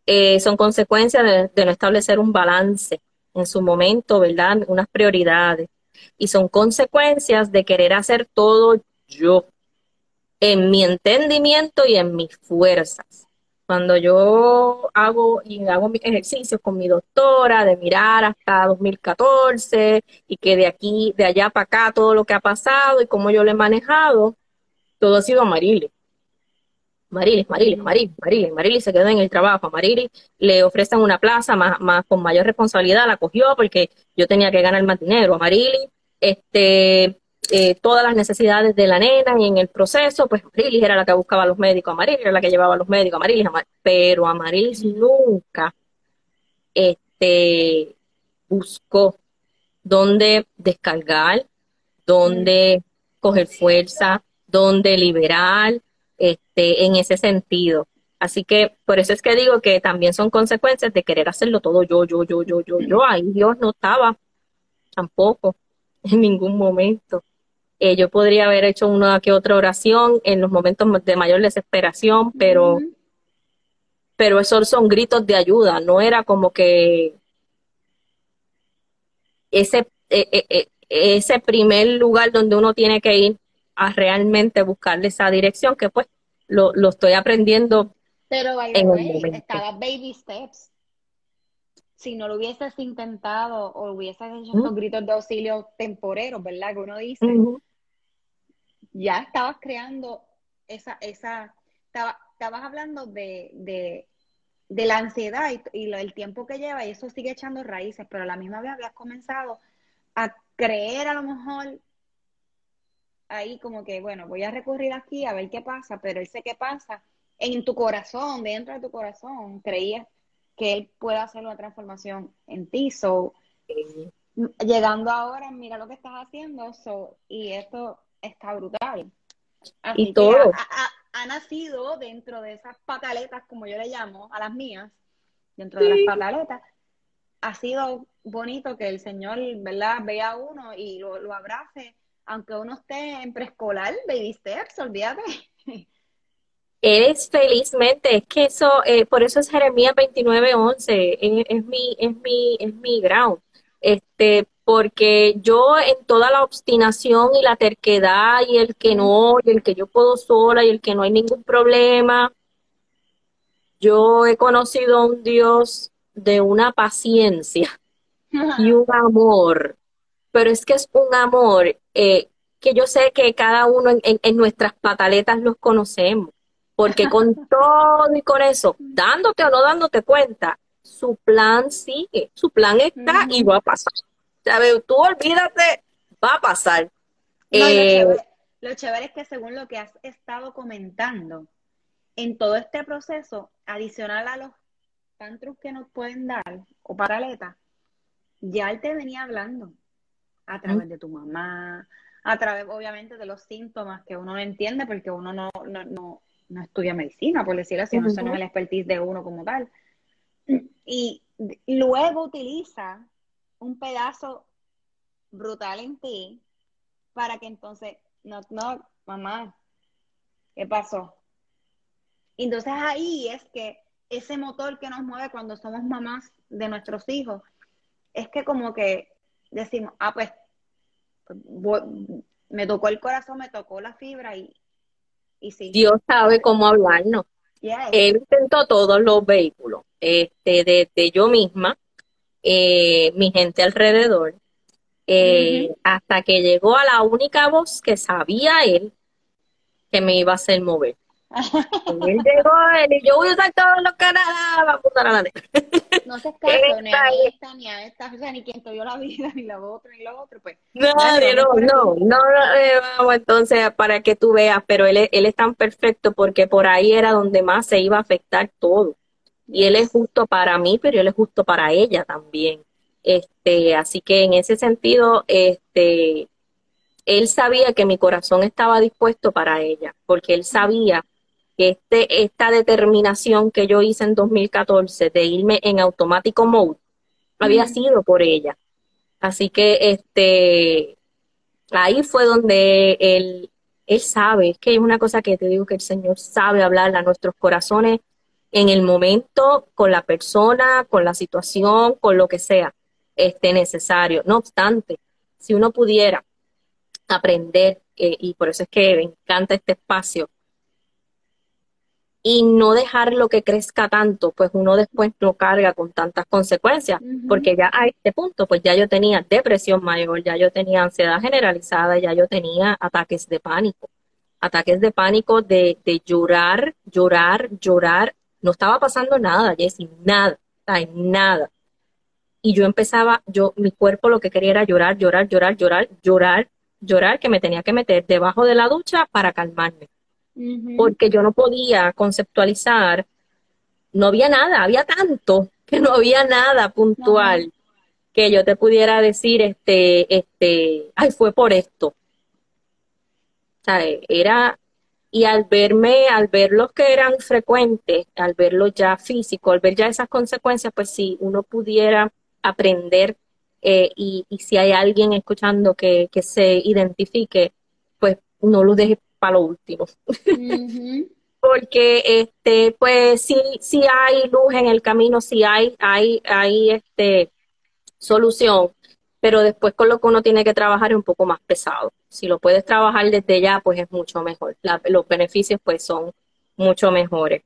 Eh, son consecuencias de, de no establecer un balance en su momento, ¿verdad? Unas prioridades. Y son consecuencias de querer hacer todo yo, en mi entendimiento y en mis fuerzas. Cuando yo hago y hago mis ejercicios con mi doctora, de mirar hasta 2014 y que de aquí, de allá para acá, todo lo que ha pasado y cómo yo lo he manejado, todo ha sido Marilis. Marilis, Marilis, Marilis, Marilis, Marilis se quedó en el trabajo. A Marilis le ofrecen una plaza más, más con mayor responsabilidad, la cogió porque yo tenía que ganar más dinero. A Marilis, este, eh, todas las necesidades de la nena y en el proceso, pues Marilis era la que buscaba a los médicos, a Marilis era la que llevaba a los médicos, a Marilis, pero a Marilis nunca este, buscó dónde descargar, dónde coger fuerza, dónde liberar, este, en ese sentido. Así que por eso es que digo que también son consecuencias de querer hacerlo todo yo, yo, yo, yo, yo, yo. Ahí Dios no estaba tampoco en ningún momento. Eh, yo podría haber hecho una que otra oración en los momentos de mayor desesperación, pero, Ujú. pero esos son gritos de ayuda, no era como que ese, eh, eh, eh, ese primer lugar donde uno tiene que ir a realmente buscarle esa dirección, que pues lo, lo estoy aprendiendo Pero, by the way, estaba baby steps. Si no lo hubieses intentado o hubieses hecho Ujú. estos gritos de auxilio temporeros, ¿verdad? Que uno dice, ya estabas creando esa, esa, estaba- estabas hablando de, de, de la ansiedad y, y lo- el tiempo que lleva, y eso sigue echando raíces, pero a la misma vez habías comenzado a creer a lo mejor ahí como que, bueno, voy a recurrir aquí a ver qué pasa, pero ese qué pasa en tu corazón, dentro de tu corazón, creías que él puede hacer una transformación en ti, so, sí. llegando ahora, mira lo que estás haciendo, so, y esto está brutal. Así Y que todo. ha, ha- ha nacido dentro de esas pataletas, como yo le llamo, a las mías, dentro de las pataletas, ha sido bonito que el Señor, ¿verdad?, vea a uno y lo, lo abrace, aunque uno esté en preescolar, baby steps, olvídate. Eres felizmente, es que eso, eh, por eso es Jeremías 29:11, es, es mi, es mi, es mi ground. Este, porque yo en toda la obstinación y la terquedad y el que no, y el que yo puedo sola y el que no hay ningún problema, yo he conocido a un Dios de una paciencia y <laughs> un amor, pero es que es un amor eh, que yo sé que cada uno en, en- en nuestras pataletas los conocemos, porque con <laughs> todo y con eso, dándote o no dándote cuenta, su plan sigue, su plan está y va a pasar. ¿Sabes? Tú olvídate, va a pasar. No, lo, Eh, chévere, lo chévere es que según lo que has estado comentando, en todo este proceso, adicional a los tantros que nos pueden dar o paraletas, ya él te venía hablando a través de tu mamá, a través obviamente de los síntomas que uno no entiende porque uno no, no, no, no estudia medicina, por decirlo así, no, eso no es el expertise de uno como tal. Y luego utiliza un pedazo brutal en ti para que entonces, no, no, mamá, ¿Qué pasó? Entonces ahí es que ese motor que nos mueve cuando somos mamás de nuestros hijos, es que como que decimos, ah, pues, pues me tocó el corazón, me tocó la fibra y, y sí. Dios sabe cómo hablarnos. Él intentó todos los vehículos, este, desde yo misma, eh, mi gente alrededor, eh, hasta que llegó a la única voz que sabía él que me iba a hacer mover. <laughs> él llegó él y yo voy a usar todos los canales, vamos a <laughs> No se caso, ni a esta, ni a esta, o sea, ni quien te dio la vida, <laughs> ni la otra, ni la otra, pues. Nadie, no, no, no, no eh, vamos entonces para que tú veas, pero él, él es tan perfecto porque por ahí era donde más se iba a afectar todo. Y él es justo para mí, pero él es justo para ella también. Este, así que en ese sentido, este, él sabía que mi corazón estaba dispuesto para ella, porque él sabía este, esta determinación que yo hice en 2014 de irme en automático mode había sido por ella. Así que este ahí fue donde él, él sabe, es que es una cosa que te digo que el Señor sabe hablar a nuestros corazones en el momento, con la persona, con la situación, con lo que sea este, necesario. No obstante, si uno pudiera aprender, eh, y por eso es que me encanta este espacio, y no dejar lo que crezca tanto, pues uno después lo carga con tantas consecuencias, porque ya a este punto, pues ya yo tenía depresión mayor, ya yo tenía ansiedad generalizada, ya yo tenía ataques de pánico, ataques de pánico de, de llorar, llorar, llorar, no estaba pasando nada, Jessy, nada, nada. Y yo empezaba, yo, mi cuerpo lo que quería era llorar, llorar, llorar, llorar, llorar, llorar, que me tenía que meter debajo de la ducha para calmarme porque yo no podía conceptualizar, no había nada, había tanto que no había nada puntual que yo te pudiera decir, este, este, ay, fue por esto. O sea, era, y al verme, al ver los que eran frecuentes, al verlo ya físico, al ver ya esas consecuencias, pues si uno pudiera aprender eh, y, y, si hay alguien escuchando que, que se identifique, pues no lo deje para lo último. <laughs> Porque este, pues sí, sí hay luz en el camino, sí hay, hay, hay este solución, pero después con lo que uno tiene que trabajar es un poco más pesado. Si lo puedes trabajar desde ya, pues es mucho mejor. los beneficios pues son mucho mejores.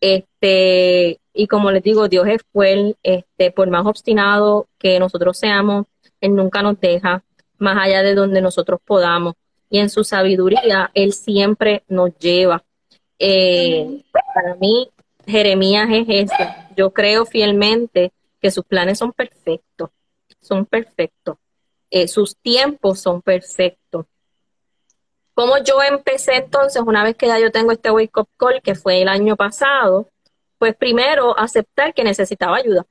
Este, y como les digo, Dios es fuerte, este, por más obstinado que nosotros seamos, Él nunca nos deja, más allá de donde nosotros podamos y en su sabiduría Él siempre nos lleva. Eh, para mí, Jeremías es este. Yo creo fielmente que sus planes son perfectos, son perfectos. Eh, sus tiempos son perfectos. Como yo empecé entonces, una vez que ya yo tengo este wake up call, que fue el año pasado, pues primero aceptar que necesitaba ayuda.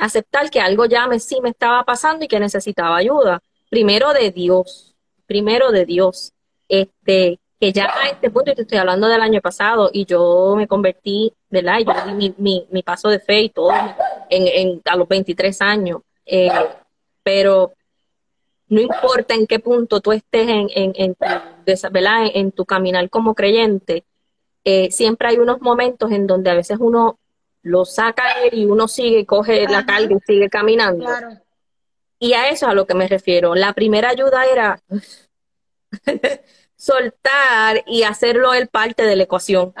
Aceptar que algo ya me, sí me estaba pasando y que necesitaba ayuda. Primero de Dios primero de Dios. Este, que ya a este punto, y te estoy hablando del año pasado, y yo me convertí, ¿verdad? Yo di mi, mi, mi paso de fe y todo en, en, a los 23 años. Eh, pero no importa en qué punto tú estés en, en, en, tu, ¿verdad? en tu caminar como creyente, eh, siempre hay unos momentos en donde a veces uno lo saca y uno sigue, coge la carga y sigue caminando. Claro. Y a eso es a lo que me refiero. La primera ayuda era <laughs> soltar y hacerlo el parte de la ecuación.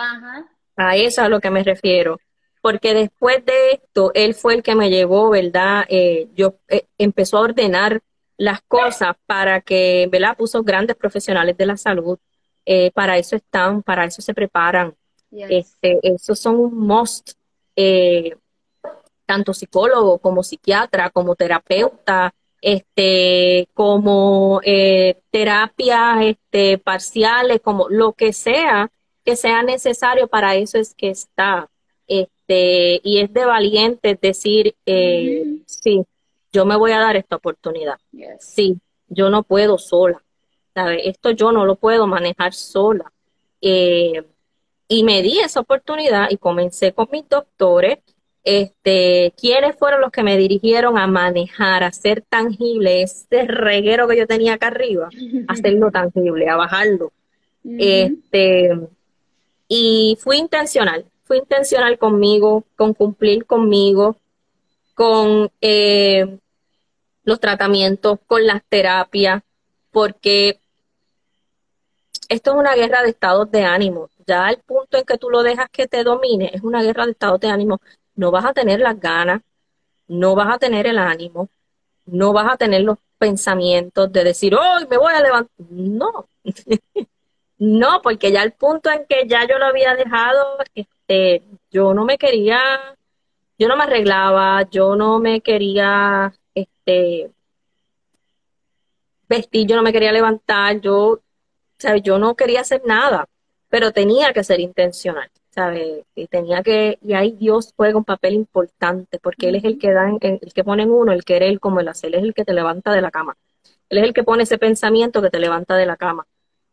A eso es a lo que me refiero. Porque después de esto, él fue el que me llevó, ¿verdad? Eh, yo eh, empezó a ordenar las cosas para que, ¿verdad? Puso grandes profesionales de la salud. Eh, para eso están, para eso se preparan. Este, esos son un must tanto psicólogo como psiquiatra, como terapeuta, este, como eh, terapias este, parciales, como lo que sea que sea necesario para eso es que está. Este, y es de valiente decir, eh, sí, yo me voy a dar esta oportunidad. Sí, yo no puedo sola. Esto yo no lo puedo manejar sola. Eh, y me di esa oportunidad y comencé con mis doctores este, quiénes fueron los que me dirigieron a manejar, a hacer tangible ese reguero que yo tenía acá arriba, a hacerlo tangible, a bajarlo. Este, y fui intencional, fui intencional conmigo, con cumplir conmigo, con eh, los tratamientos, con las terapias, porque esto es una guerra de estados de ánimo. Ya al punto en que tú lo dejas que te domine, es una guerra de estados de ánimo. No vas a tener las ganas, no vas a tener el ánimo, no vas a tener los pensamientos de decir, hoy me voy a levantar. No, <laughs> no, porque ya al punto en que ya yo lo había dejado, este, yo no me quería, yo no me arreglaba, yo no me quería, este, vestir, yo no me quería levantar, yo, ¿sabes? Yo no quería hacer nada, pero tenía que ser intencional. ¿Sabes? Y tenía que, y ahí Dios juega un papel importante, porque Él es el que da, el que pone en uno el querer como el hacer, Él es el que te levanta de la cama. Él es el que pone ese pensamiento que te levanta de la cama,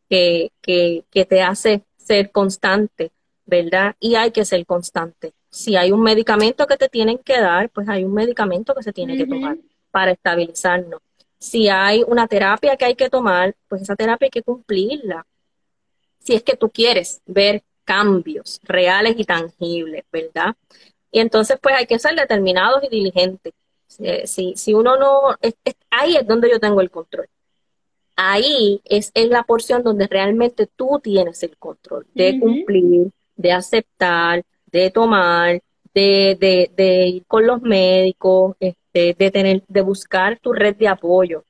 que, que, que te hace ser constante, ¿verdad? Y hay que ser constante. Si hay un medicamento que te tienen que dar, pues hay un medicamento que se tiene que tomar para estabilizarnos. Si hay una terapia que hay que tomar, pues esa terapia hay que cumplirla. Si es que tú quieres ver cambios reales y tangibles, ¿verdad? Y entonces, pues hay que ser determinados y diligentes. Si, si uno no, ahí es donde yo tengo el control. Ahí es, es la porción donde realmente tú tienes el control de cumplir, de aceptar, de tomar, de, de, de ir con los médicos, este, de tener, de buscar tu red de apoyo.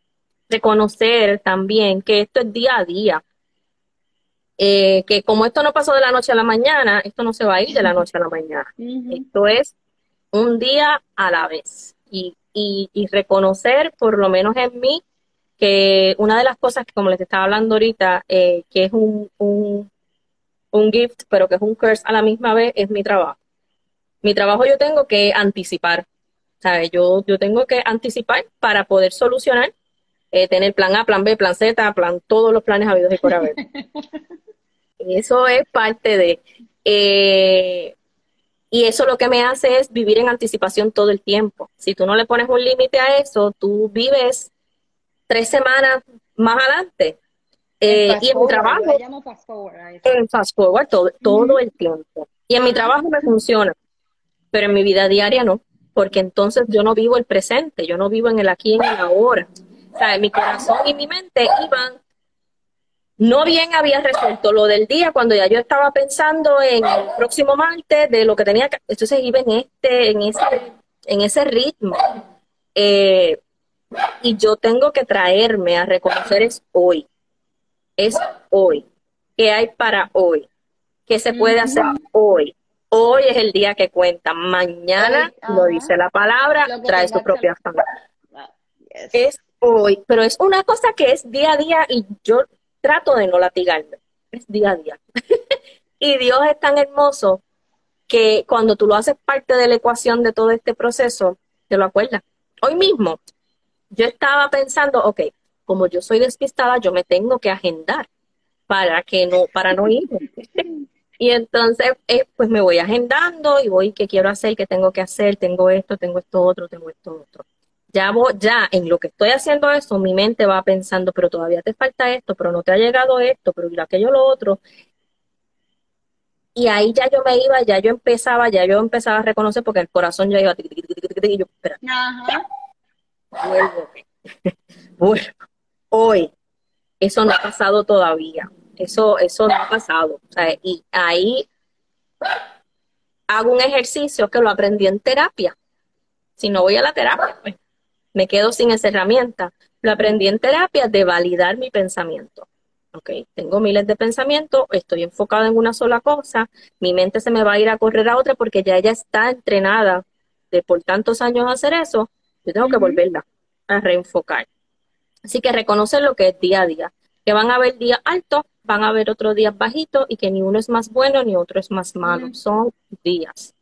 Reconocer también que esto es día a día. Eh, que como esto no pasó de la noche a la mañana, esto no se va a ir de la noche a la mañana. Esto es un día a la vez. Y, y, reconocer, por lo menos en mí, que una de las cosas que, como les estaba hablando ahorita, eh, que es un, un, un gift, pero que es un curse a la misma vez, es mi trabajo. Mi trabajo yo tengo que anticipar. ¿sabes? Yo, yo tengo que anticipar para poder solucionar, eh, tener plan A, plan B, plan Z, plan, todos los planes habidos y por haber. <laughs> Eso es parte de... Eh, y eso lo que me hace es vivir en anticipación todo el tiempo. Si tú no le pones un límite a eso, tú vives tres semanas más adelante. Eh, y en mi trabajo, en fast forward todo, todo el tiempo. Y en mi trabajo me funciona, pero en mi vida diaria no, porque entonces yo no vivo el presente, yo no vivo en el aquí y en el ahora. O sea, mi corazón y mi mente iban no bien había resuelto lo del día cuando ya yo estaba pensando en el próximo martes de lo que tenía que entonces iba en este en ese en ese ritmo. Eh, y yo tengo que traerme a reconocer es hoy es hoy qué hay para hoy qué se puede hacer hoy hoy es el día que cuenta. Mañana lo dice la palabra trae su propia familia. Es hoy pero es una cosa que es día a día y yo trato de no latigarme, es día a día. <laughs> y Dios es tan hermoso que cuando tú lo haces parte de la ecuación de todo este proceso, te lo acuerdas. Hoy mismo, yo estaba pensando, ok, como yo soy despistada, yo me tengo que agendar para que no, para no ir. y entonces, eh, pues me voy agendando y voy, ¿qué quiero hacer? ¿Qué tengo que hacer? Tengo esto, tengo esto otro, tengo esto otro ya, ya en lo que estoy haciendo eso, mi mente va pensando, pero todavía te falta esto, pero no te ha llegado esto, pero aquello lo otro. Y ahí ya yo me iba, ya yo empezaba, ya yo empezaba a reconocer porque el corazón ya iba, y yo, espera, vuelvo, <laughs> vuelvo, hoy, eso no ha pasado todavía, eso, eso no ha pasado, o sea, y ahí hago un ejercicio que lo aprendí en terapia, si no voy a la terapia, pues me quedo sin esa herramienta. Lo aprendí en terapia de validar mi pensamiento. Ok, tengo miles de pensamientos, estoy enfocada en una sola cosa, mi mente se me va a ir a correr a otra porque ya ella está entrenada de por tantos años hacer eso, yo tengo que volverla a reenfocar. Así que reconocer lo que es día a día, que van a haber días altos, van a haber otros días bajitos y que ni uno es más bueno ni otro es más malo, son días.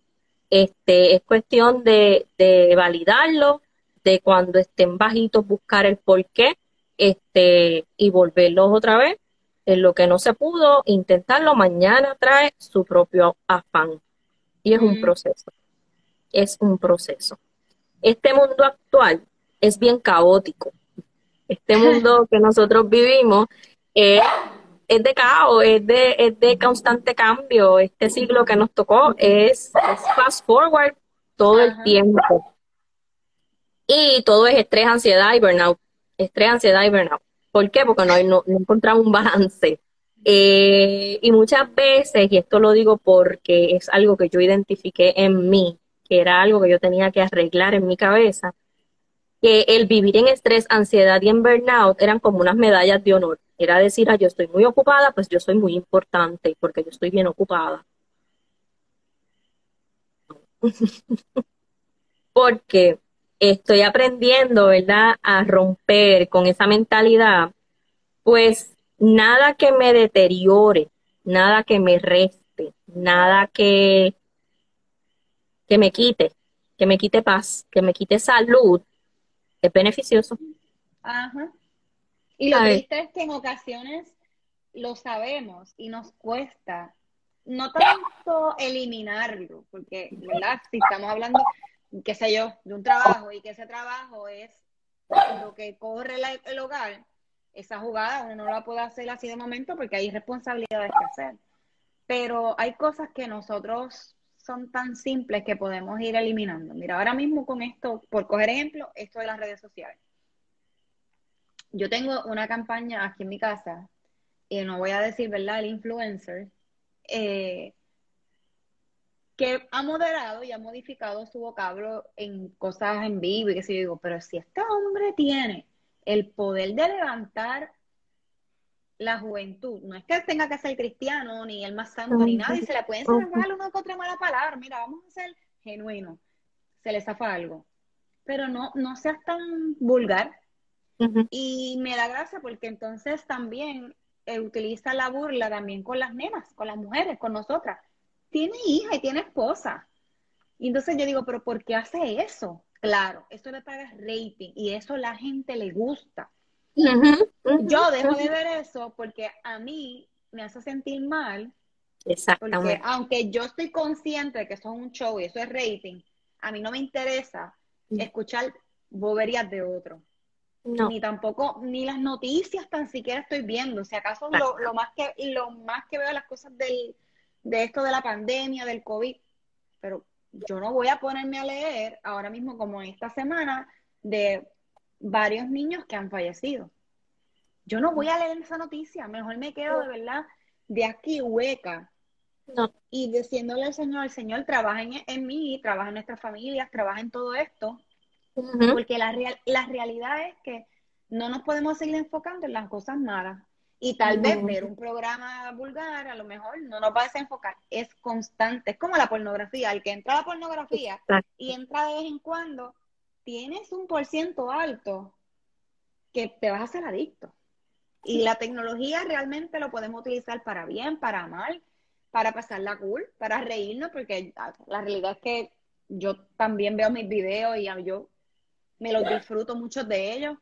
Este, es cuestión de, de validarlo, de cuando estén bajitos buscar el por qué este, y volverlos otra vez. En lo que no se pudo, intentarlo, mañana trae su propio afán. Y es un proceso. Es un proceso. Este mundo actual es bien caótico. Este <laughs> mundo que nosotros vivimos es es de caos, es de, es de constante cambio. Este siglo que nos tocó es, fast forward todo el tiempo. Y todo es estrés, ansiedad y burnout. Estrés, ansiedad y burnout. ¿Por qué? Porque no, encontramos un balance. Eh, y muchas veces, y esto lo digo porque es algo que yo identifiqué en mí, que era algo que yo tenía que arreglar en mi cabeza, que el vivir en estrés, ansiedad y en burnout eran como unas medallas de honor. Era decir, ah, yo estoy muy ocupada, pues yo soy muy importante porque yo estoy bien ocupada. <laughs> porque estoy aprendiendo, ¿verdad?, a romper con esa mentalidad, pues nada que me deteriore, nada que me reste, nada que, que me quite, que me quite paz, que me quite salud, es beneficioso. Ajá. Y lo triste es que en ocasiones lo sabemos y nos cuesta no tanto eliminarlo, porque, ¿verdad? Si estamos hablando, qué sé yo, de un trabajo y que ese trabajo es lo que corre el hogar, esa jugada uno no la puede hacer así de momento porque hay responsabilidades que hacer. Pero hay cosas que nosotros son tan simples que podemos ir eliminando. Mira, ahora mismo con esto, por coger ejemplo, esto de las redes sociales. Yo tengo una campaña aquí en mi casa, y no voy a decir, ¿verdad?, el influencer, eh, que ha moderado y ha modificado su vocablo en cosas en vivo y que si yo digo, pero si este hombre tiene el poder de levantar la juventud. No es que tenga que ser cristiano, ni el más santo, ni nada, y se le pueden zafar una otra mala palabra. Mira, vamos a ser genuinos. Se le zafa algo. Pero no, no seas tan vulgar. Y me da gracia porque entonces también eh, utiliza la burla también con las nenas, con las mujeres, con nosotras. Tiene hija y tiene esposa. Y entonces yo digo, pero ¿por qué hace eso? Claro, eso le paga rating y eso la gente le gusta. Yo dejo de ver eso porque a mí me hace sentir mal. Porque aunque yo estoy consciente de que eso es un show y eso es rating, a mí no me interesa escuchar boberías de otro. Ni tampoco, ni las noticias tan siquiera estoy viendo. Si acaso lo, más que, lo más que veo las cosas del, de esto de la pandemia, del COVID, pero yo no voy a ponerme a leer ahora mismo como esta semana de varios niños que han fallecido. Yo no voy a leer esa noticia, mejor me quedo de verdad de aquí hueca. Y diciéndole al Señor, el Señor trabaja en, mí, trabaja en nuestras familias, trabaja en todo esto, porque la, la realidad es que no nos podemos seguir enfocando en las cosas malas. Y tal vez ver un programa vulgar a lo mejor no nos va a desenfocar, es constante, es como la pornografía, el que entra a la pornografía y entra de vez en cuando, tienes un por ciento alto que te vas a hacer adicto. Y la tecnología realmente lo podemos utilizar para bien, para mal, para pasar la cool, para reírnos, porque la realidad es que yo también veo mis videos y yo me los disfruto muchos de ellos,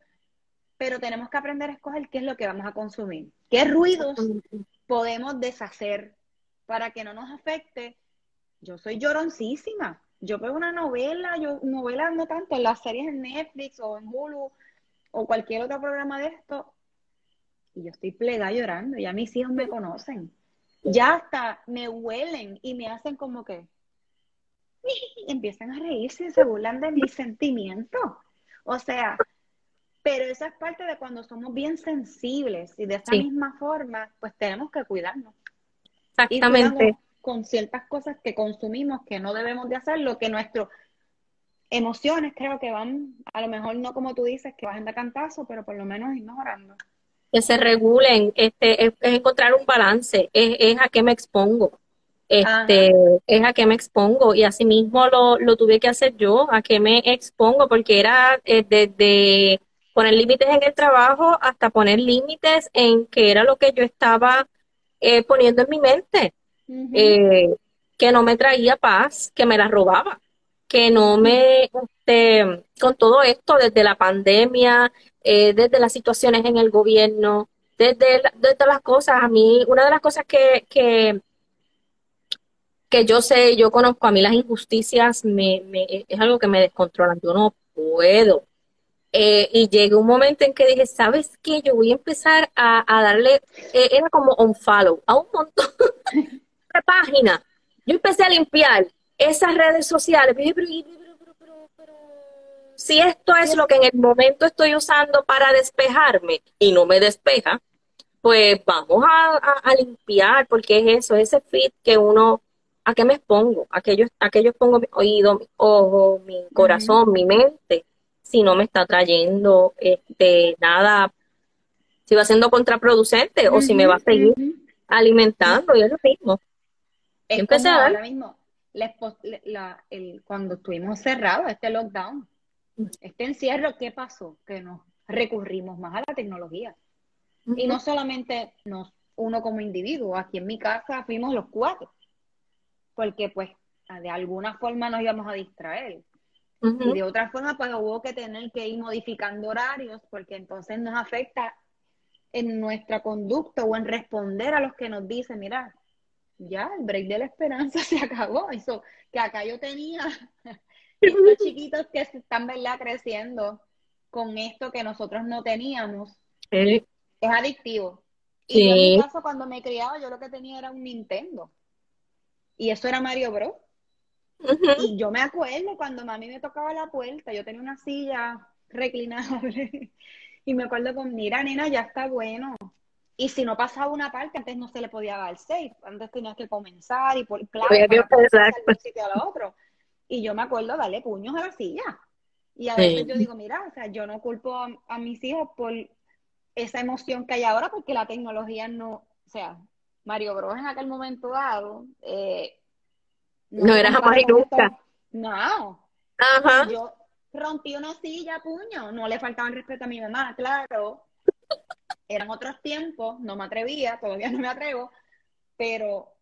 pero tenemos que aprender a escoger qué es lo que vamos a consumir, qué ruidos podemos deshacer para que no nos afecte. Yo soy lloroncísima. Yo veo una novela, yo novelas no tanto, en las series en Netflix o en Hulu o cualquier otro programa de esto, y yo estoy plegada llorando, ya mis hijos me conocen. Ya hasta me huelen y me hacen como que <laughs> empiezan a reírse y se burlan de mis sentimientos. O sea, pero esa es parte de cuando somos bien sensibles y de esa misma forma, pues tenemos que cuidarnos. Exactamente. con ciertas cosas que consumimos que no debemos de hacer, lo que nuestras emociones creo que van, a lo mejor no como tú dices, que bajen de cantazo, pero por lo menos ignorando. Que se regulen, este, es, encontrar un balance, es, a qué me expongo. Este, es a qué me expongo y así mismo lo, lo tuve que hacer yo, a qué me expongo, porque era eh, desde poner límites en el trabajo hasta poner límites en qué era lo que yo estaba eh, poniendo en mi mente, eh, que no me traía paz, que me la robaba, que no me, este, con todo esto, desde la pandemia, eh, desde las situaciones en el gobierno, desde, desde las cosas, a mí, una de las cosas que, que, que yo sé, yo conozco, a mí las injusticias me, me, es algo que me descontrolan, yo no puedo Eh, y llegó un momento en que dije, ¿sabes qué? Yo voy a empezar a, darle, eh, era como un follow, a un montón <laughs> de páginas. Yo empecé a limpiar esas redes sociales. Pero, si esto es lo que en el momento estoy usando para despejarme y no me despeja, pues vamos a, limpiar, porque es eso, ese fit que uno, ¿a qué me expongo? ¿A qué yo, pongo mi oído, mi ojo, mi corazón, mi mente? Si no me está trayendo este, nada, si va siendo contraproducente o si me va a seguir alimentando, y es lo mismo. Empecé a Ahora mismo, cuando estuvimos cerrados, este lockdown, este encierro, ¿qué pasó? Que nos recurrimos más a la tecnología. Y no solamente nos, uno como individuo, aquí en mi casa fuimos los cuatro, porque pues de alguna forma nos íbamos a distraer. Y de otra forma, pues hubo que tener que ir modificando horarios, porque entonces nos afecta en nuestra conducta o en responder a los que nos dicen, mira, ya el break de la esperanza <laughs> se acabó. Eso que acá yo tenía <laughs> estos chiquitos que están ¿verdad? creciendo con esto que nosotros no teníamos es adictivo. Y en mi caso, cuando me criaba, yo lo que tenía era un Nintendo. Y eso era Mario Bros. Y yo me acuerdo cuando mami me tocaba la puerta, yo tenía una silla reclinable. <laughs> y me acuerdo con, mira, nena, ya está bueno. Y si no pasaba una parte, antes no se le podía dar safe. Antes tenías que comenzar y por claro, para sitio al otro. Y yo me acuerdo darle puños a la silla. Y a veces yo digo, mira, o sea, yo no culpo a mis hijos por esa emoción que hay ahora, porque la tecnología no, o sea, Mario Bros en aquel momento dado, eh, no, era jamás y nunca. No. Ajá. Yo rompí una silla, puño, no le faltaba el respeto a mi mamá, claro. Eran otros tiempos, no me atrevía, todavía no me atrevo, pero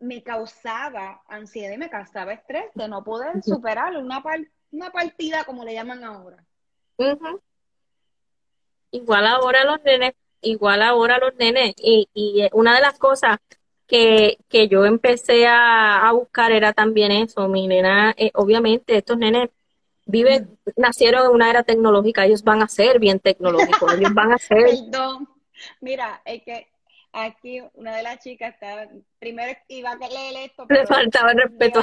me causaba ansiedad y me causaba estrés de no poder superar una, una partida como le llaman ahora. Igual ahora los nenes, igual ahora los nenes. Y, y una de las cosas que, que yo empecé a, buscar era también eso. Mi nena, eh, obviamente, estos nenes viven, nacieron en una era tecnológica, ellos van a ser bien tecnológicos, ellos van a <laughs> ser. Mira, es que aquí una de las chicas está, primero iba a leer esto. Le faltaba el respeto.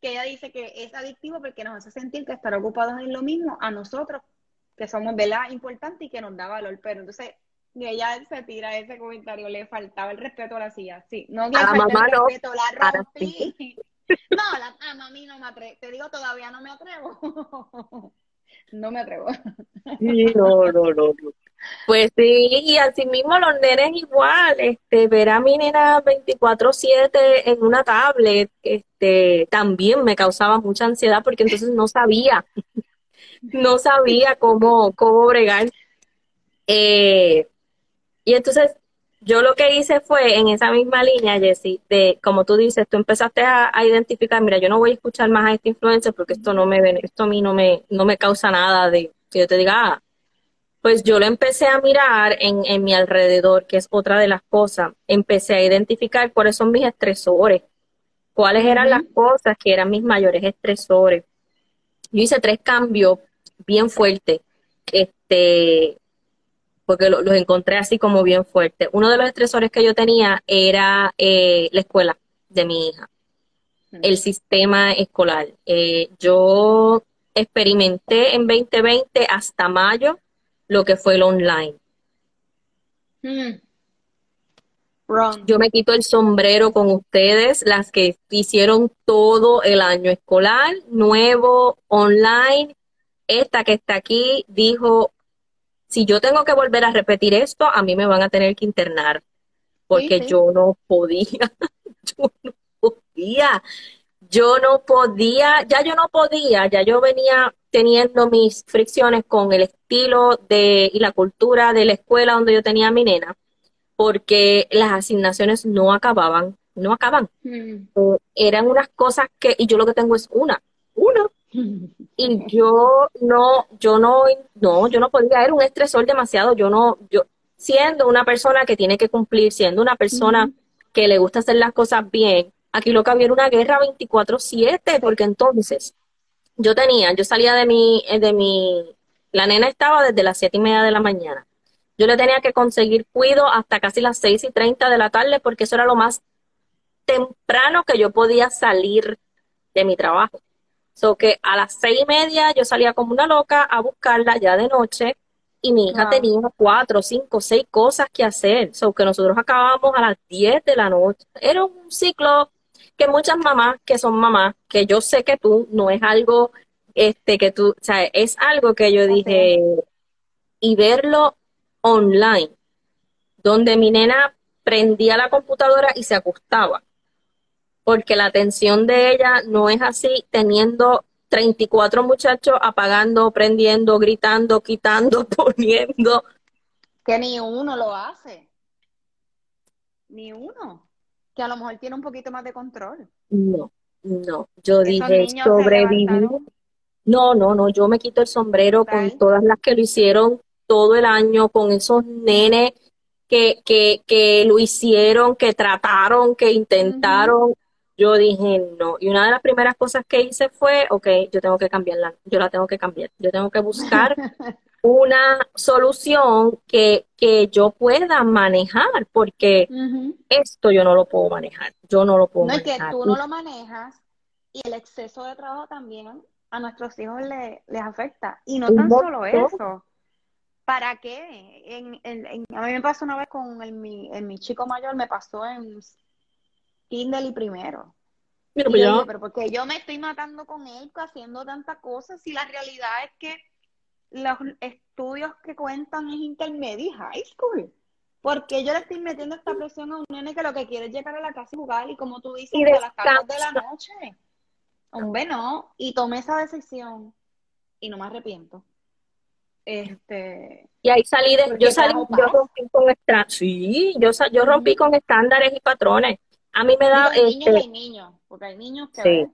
Que ella dice que es adictivo porque nos hace sentir que estar ocupados en lo mismo a nosotros que somos, ¿verdad? Importante y que nos da valor. Pero entonces, ella se tira ese comentario, le faltaba el respeto a la silla. Sí, no le faltaba el respeto, la rompí. <laughs> No, a mami no me atrevo. Te digo, todavía no me atrevo. <laughs> no me atrevo. no, no, no, Pues sí, y así mismo los nenes igual, este, ver a mi nena 24/7 en una tablet, este, también me causaba mucha ansiedad porque entonces no sabía no sabía cómo, cómo bregar. Eh, y entonces yo lo que hice fue en esa misma línea, Jessy, de como tú dices, tú empezaste a, identificar, mira, yo no voy a escuchar más a esta influencia porque esto no me esto a mí no me, no me causa nada de que yo te diga, ah, pues yo lo empecé a mirar en, en mi alrededor, que es otra de las cosas. Empecé a identificar cuáles son mis estresores, cuáles eran las cosas que eran mis mayores estresores. Yo hice tres cambios bien fuerte, este, porque los encontré así como bien fuerte. Uno de los estresores que yo tenía era eh, la escuela de mi hija, el sistema escolar. Eh, yo experimenté en 2020 hasta mayo lo que fue el online. Hmm. Yo me quito el sombrero con ustedes, las que hicieron todo el año escolar, nuevo, online, esta que está aquí dijo, si yo tengo que volver a repetir esto, a mí me van a tener que internar, porque yo no podía, <laughs> yo no podía, yo no podía, ya yo no podía, ya yo venía teniendo mis fricciones con el estilo de y la cultura de la escuela donde yo tenía a mi nena, porque las asignaciones no acababan, no acaban. Mm. Eh, eran unas cosas que, y yo lo que tengo es una, una, y yo no, yo no, no, yo no podía, era un estresor demasiado, yo no, yo, siendo una persona que tiene que cumplir, siendo una persona que le gusta hacer las cosas bien, aquí lo que había era una guerra 24/7, porque entonces yo tenía, yo salía de mi, de mi La nena estaba desde las siete y media de la mañana. Yo le tenía que conseguir cuido hasta casi las seis y treinta de la tarde porque eso era lo más temprano que yo podía salir de mi trabajo. So que a las seis y media yo salía como una loca a buscarla ya de noche y mi hija tenía cuatro, cinco, seis cosas que hacer. So que nosotros acabábamos a las diez de la noche. Era un ciclo que muchas mamás que son mamás, que yo sé que tú no es algo este que tú, o sea, es algo que yo dije y verlo online, donde mi nena prendía la computadora y se acostaba porque la atención de ella no es así teniendo 34 muchachos apagando, prendiendo, gritando, quitando, <laughs> poniendo. Que ni uno lo hace. Ni uno. Que a lo mejor tiene un poquito más de control. No, no. Yo dije sobrevivir. No, no, no. Yo me quito el sombrero con todas las que lo hicieron todo el año, con esos nenes que, que, que lo hicieron, que trataron, que intentaron yo dije no. Y una de las primeras cosas que hice fue, ok, yo tengo que cambiarla, yo la tengo que cambiar, yo tengo que buscar <laughs> una solución que, que yo pueda manejar, porque esto yo no lo puedo manejar, yo no lo puedo no, manejar. No, es que tú no lo manejas y el exceso de trabajo también a nuestros hijos les afecta. Y no tan solo eso. ¿Para qué? En, a mí me pasó una vez con el, mi, mi chico mayor, me pasó en Kindle primero. Pues pero porque yo me estoy matando con él haciendo tantas cosas y la realidad es que los estudios que cuentan es intermedia y high school. Porque yo le estoy metiendo esta presión a un nene que lo que quiere es llegar a la casa y jugar y como tú dices, a las tardes de la noche. Hombre, no. Y tomé esa decisión y no me arrepiento. Este, y ahí salí de, yo salí, yo rompí con sí, yo, yo rompí con estándares y patrones. A mí me da... Hay niños este, hay niños, porque hay niños que... Sí.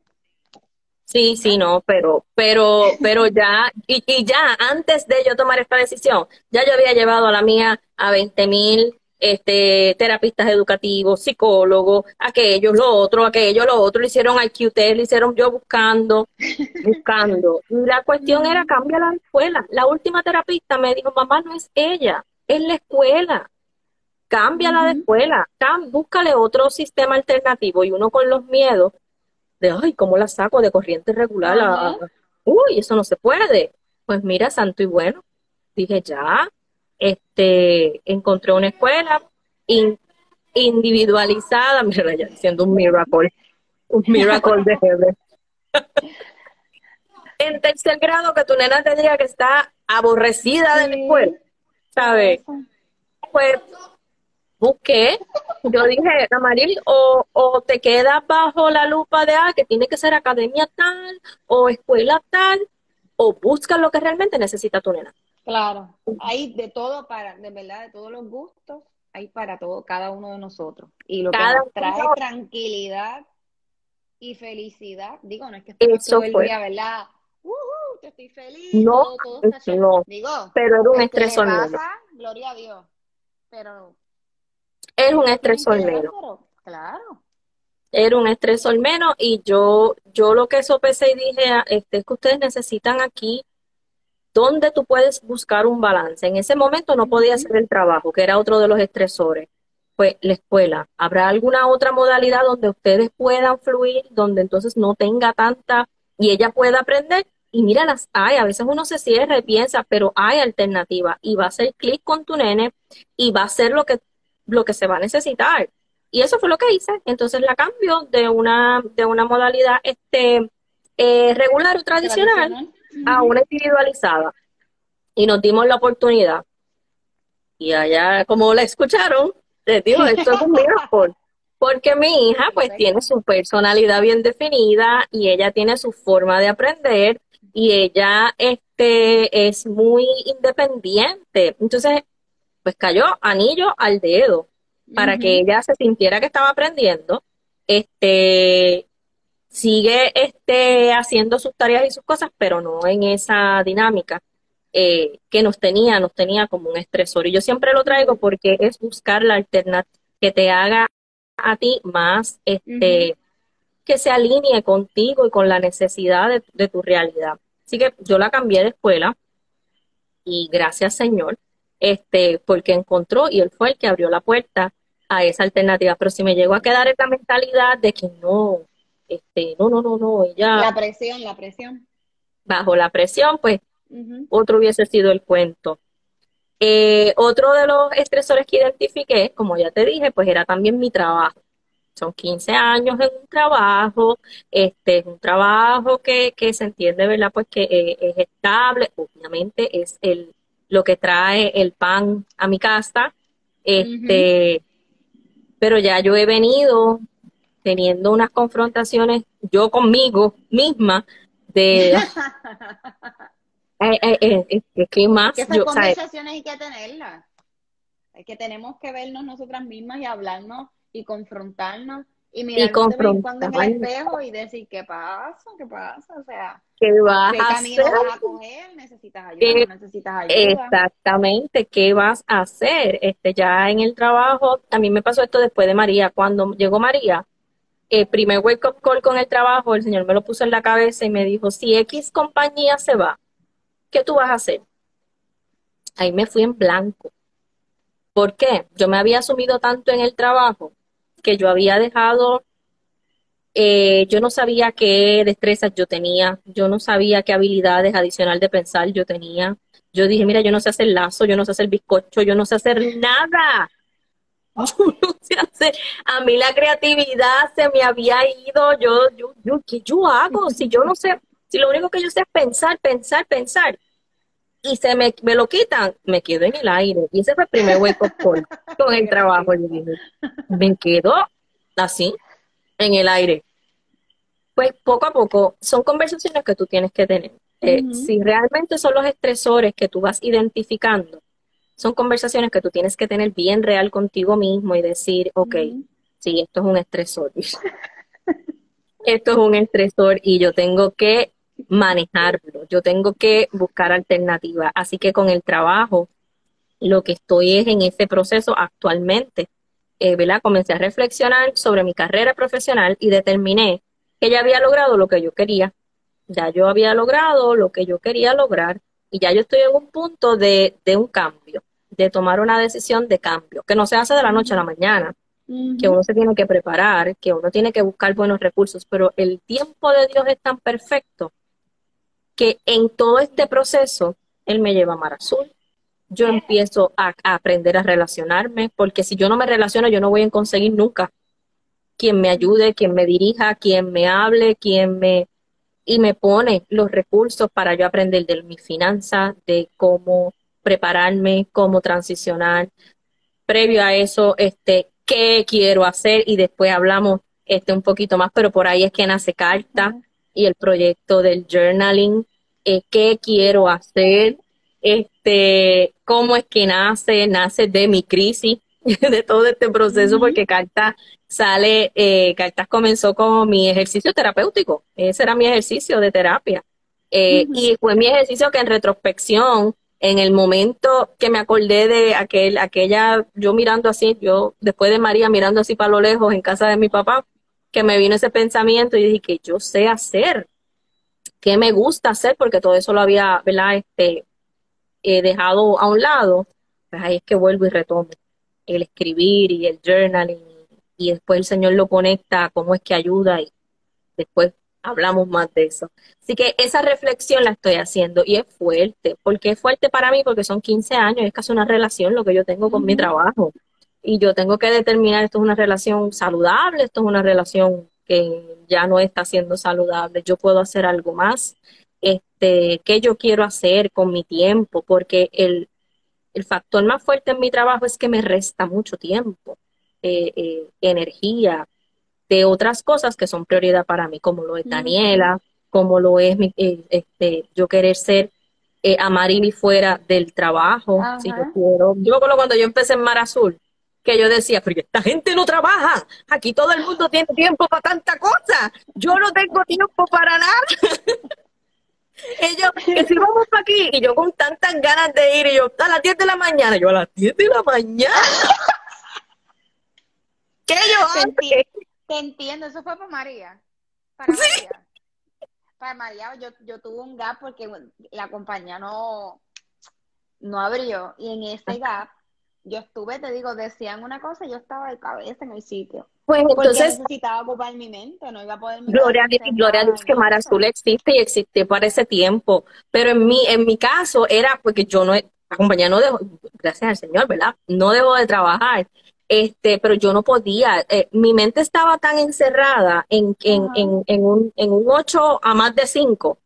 Sí, sí, no, pero, pero, pero ya, y, y, ya antes de yo tomar esta decisión, ya yo había llevado a la mía a 20 mil este, terapistas educativos, psicólogos, aquellos, lo otro, aquello, lo otro, le hicieron al QT, le hicieron yo buscando, <laughs> buscando. Y la cuestión era cambia la escuela. La última terapista me dijo, mamá, no es ella, es la escuela cámbiala de escuela, búscale otro sistema alternativo y uno con los miedos de, ay, ¿cómo la saco de corriente regular? uy, eso no se puede. Pues mira, santo y bueno, dije, ya, este, encontré una escuela individualizada, <laughs> mira, ya diciendo un miracle, un miracle de Heber. <laughs> en tercer grado que tu nena te diga que está aborrecida de la escuela, ¿sabes? Pues busqué, yo dije, Amaril, o, o te quedas bajo la lupa de, ah, que tiene que ser academia tal, o escuela tal, o busca lo que realmente necesita tu nena. Claro, hay de todo para, de verdad, de todos los gustos, hay para todo, cada uno de nosotros. Y lo que nos trae tranquilidad y felicidad, digo, no es que estés todo el día, ¿verdad? Uh, que estoy feliz, no, no, digo, pero era un estresor gloria a Dios, pero es un estresor menos. Claro. Era un estresor menos y yo, yo lo que sopesé y dije ah, este, es que ustedes necesitan aquí donde tú puedes buscar un balance. En ese momento no podía hacer el trabajo, que era otro de los estresores. Pues la escuela, ¿habrá alguna otra modalidad donde ustedes puedan fluir, donde entonces no tenga tanta y ella pueda aprender? Y mira, las hay, a veces uno se cierra y piensa, pero hay alternativa y va a hacer clic con tu nene y va a hacer lo que lo que se va a necesitar. Y eso fue lo que hice. Entonces la cambio de una, de una modalidad este, eh, regular o tradicional, a una individualizada. Y nos dimos la oportunidad. Y allá, como la escucharon, les digo, esto es un <laughs> miracle. Porque mi hija pues tiene su personalidad bien definida y ella tiene su forma de aprender y ella este es muy independiente. Entonces, pues cayó anillo al dedo para que ella se sintiera que estaba aprendiendo. Este sigue este haciendo sus tareas y sus cosas, pero no en esa dinámica eh, que nos tenía, nos tenía como un estresor. Y yo siempre lo traigo porque es buscar la alternativa que te haga a ti más, este, que se alinee contigo y con la necesidad de, de tu realidad. Así que yo la cambié de escuela, Y gracias Señor, este, porque encontró y él fue el que abrió la puerta a esa alternativa. Pero si me llego a quedar en la mentalidad de que no, este, no, no, no, no, ella. La presión, la presión. Bajo la presión, pues otro hubiese sido el cuento. Eh, otro de los estresores que identifiqué, como ya te dije, pues era también mi trabajo. Son 15 años en un trabajo, este es un trabajo que, que se entiende, ¿verdad? Pues que eh, es estable, obviamente es el, lo que trae el pan a mi casa, este, pero ya yo he venido teniendo unas confrontaciones yo conmigo misma de <laughs> eh, eh, eh, ¿qué más? Que esas conversaciones hay que tenerlas. Es que tenemos que vernos nosotras mismas y hablarnos y confrontarnos y vez en cuando en el espejo y decir qué pasa, qué pasa, o sea, ¿qué vas qué a camino hacer? vas a coger, necesitas ayuda, no necesitas ayuda. Exactamente, ¿qué vas a hacer? Este, ya en el trabajo, a mí me pasó esto después de María. Cuando llegó María, el primer wake up call con el trabajo, el señor me lo puso en la cabeza y me dijo, si X compañía se va, ¿qué tú vas a hacer? Ahí me fui en blanco. ¿Por qué? Yo me había asumido tanto en el trabajo que yo había dejado, eh, yo no sabía qué destrezas yo tenía, yo no sabía qué habilidades adicional de pensar yo tenía. Yo dije, mira, yo no sé hacer lazo, yo no sé hacer bizcocho, yo no sé hacer nada. <laughs> No sé hacer. A mí la creatividad se me había ido. Yo, yo, yo, ¿qué yo hago? Si yo no sé, si lo único que yo sé es pensar, pensar, pensar y se me, me lo quitan, me quedo en el aire. Y ese fue el primer wake up call con el trabajo. Yo dije, me quedo así, en el aire. Pues poco a poco son conversaciones que tú tienes que tener. Eh. Si realmente son los estresores que tú vas identificando, son conversaciones que tú tienes que tener bien real contigo mismo y decir, ok, sí, esto es un estresor. <laughs> Esto es un estresor y yo tengo que manejarlo, yo tengo que buscar alternativas. Así que con el trabajo, lo que estoy es en ese proceso actualmente, eh, ¿verdad? Comencé a reflexionar sobre mi carrera profesional y determiné que ya había logrado lo que yo quería. Ya yo había logrado lo que yo quería lograr y ya yo estoy en un punto de, de un cambio, de tomar una decisión de cambio, que no se hace de la noche a la mañana que uno se tiene que preparar, que uno tiene que buscar buenos recursos, pero el tiempo de Dios es tan perfecto que en todo este proceso Él me lleva a Mar Azul. Yo empiezo a, a aprender a relacionarme, porque si yo no me relaciono, yo no voy a conseguir nunca quien me ayude, quien me dirija, quien me hable, quien me y me pone los recursos para yo aprender de mis finanzas, de cómo prepararme, cómo transicionar. Previo a eso, este, qué quiero hacer y después hablamos este un poquito más, pero por ahí es que nace carta y el proyecto del journaling, eh, qué quiero hacer, este, cómo es que nace, nace de mi crisis, <laughs> de todo este proceso, porque Carta sale, eh, Cartas comenzó como mi ejercicio terapéutico, ese era mi ejercicio de terapia. Eh. Y fue mi ejercicio que en retrospección, en el momento que me acordé de aquel, aquella, yo mirando así, yo después de María mirando así para lo lejos en casa de mi papá, que me vino ese pensamiento y dije que yo sé hacer, que me gusta hacer, porque todo eso lo había, ¿verdad? Este, eh, dejado a un lado, pues ahí es que vuelvo y retomo el escribir y el journaling y después el Señor lo conecta cómo es que ayuda y después hablamos más de eso. Así que esa reflexión la estoy haciendo y es fuerte. ¿Por qué es fuerte para mí? Porque son 15 años, es casi una relación lo que yo tengo con mi trabajo. Y yo tengo que determinar, esto es una relación saludable, esto es una relación que ya no está siendo saludable, yo puedo hacer algo más. Este, ¿qué yo quiero hacer con mi tiempo? Porque el, el factor más fuerte en mi trabajo es que me resta mucho tiempo, eh, eh, energía, de otras cosas que son prioridad para mí, como lo es. Daniela, como lo es mi, eh, este, yo querer ser eh, Amarili fuera del trabajo, si yo quiero. Yo me acuerdo cuando yo empecé en Mar Azul, que yo decía, pero esta gente no trabaja, aquí todo el mundo tiene tiempo para tanta cosa, yo no tengo tiempo para nada. <laughs> Ellos, que si vamos para aquí, y yo con tantas ganas de ir, y yo a las 10 de la mañana, yo a las 10 de la mañana. <laughs> ¿Qué yo Te, entiendo, eso fue para María. Para María. Para María, yo, yo tuve un gap porque la compañía no, no abrió. Y en ese gap, yo estuve, te digo, decían una cosa y yo estaba de cabeza en el sitio. Pues Porque entonces, necesitaba ocupar mi mente, no iba a poder gloria a gloria a Dios que Mar Azul existe y existe para ese tiempo. Pero en mi, en mi caso era porque yo no, la compañía no dejó, gracias al Señor, ¿verdad? No dejó de trabajar. Este, pero yo no podía, eh, mi mente estaba tan encerrada en, en, en, en un, en un 8 a más de 5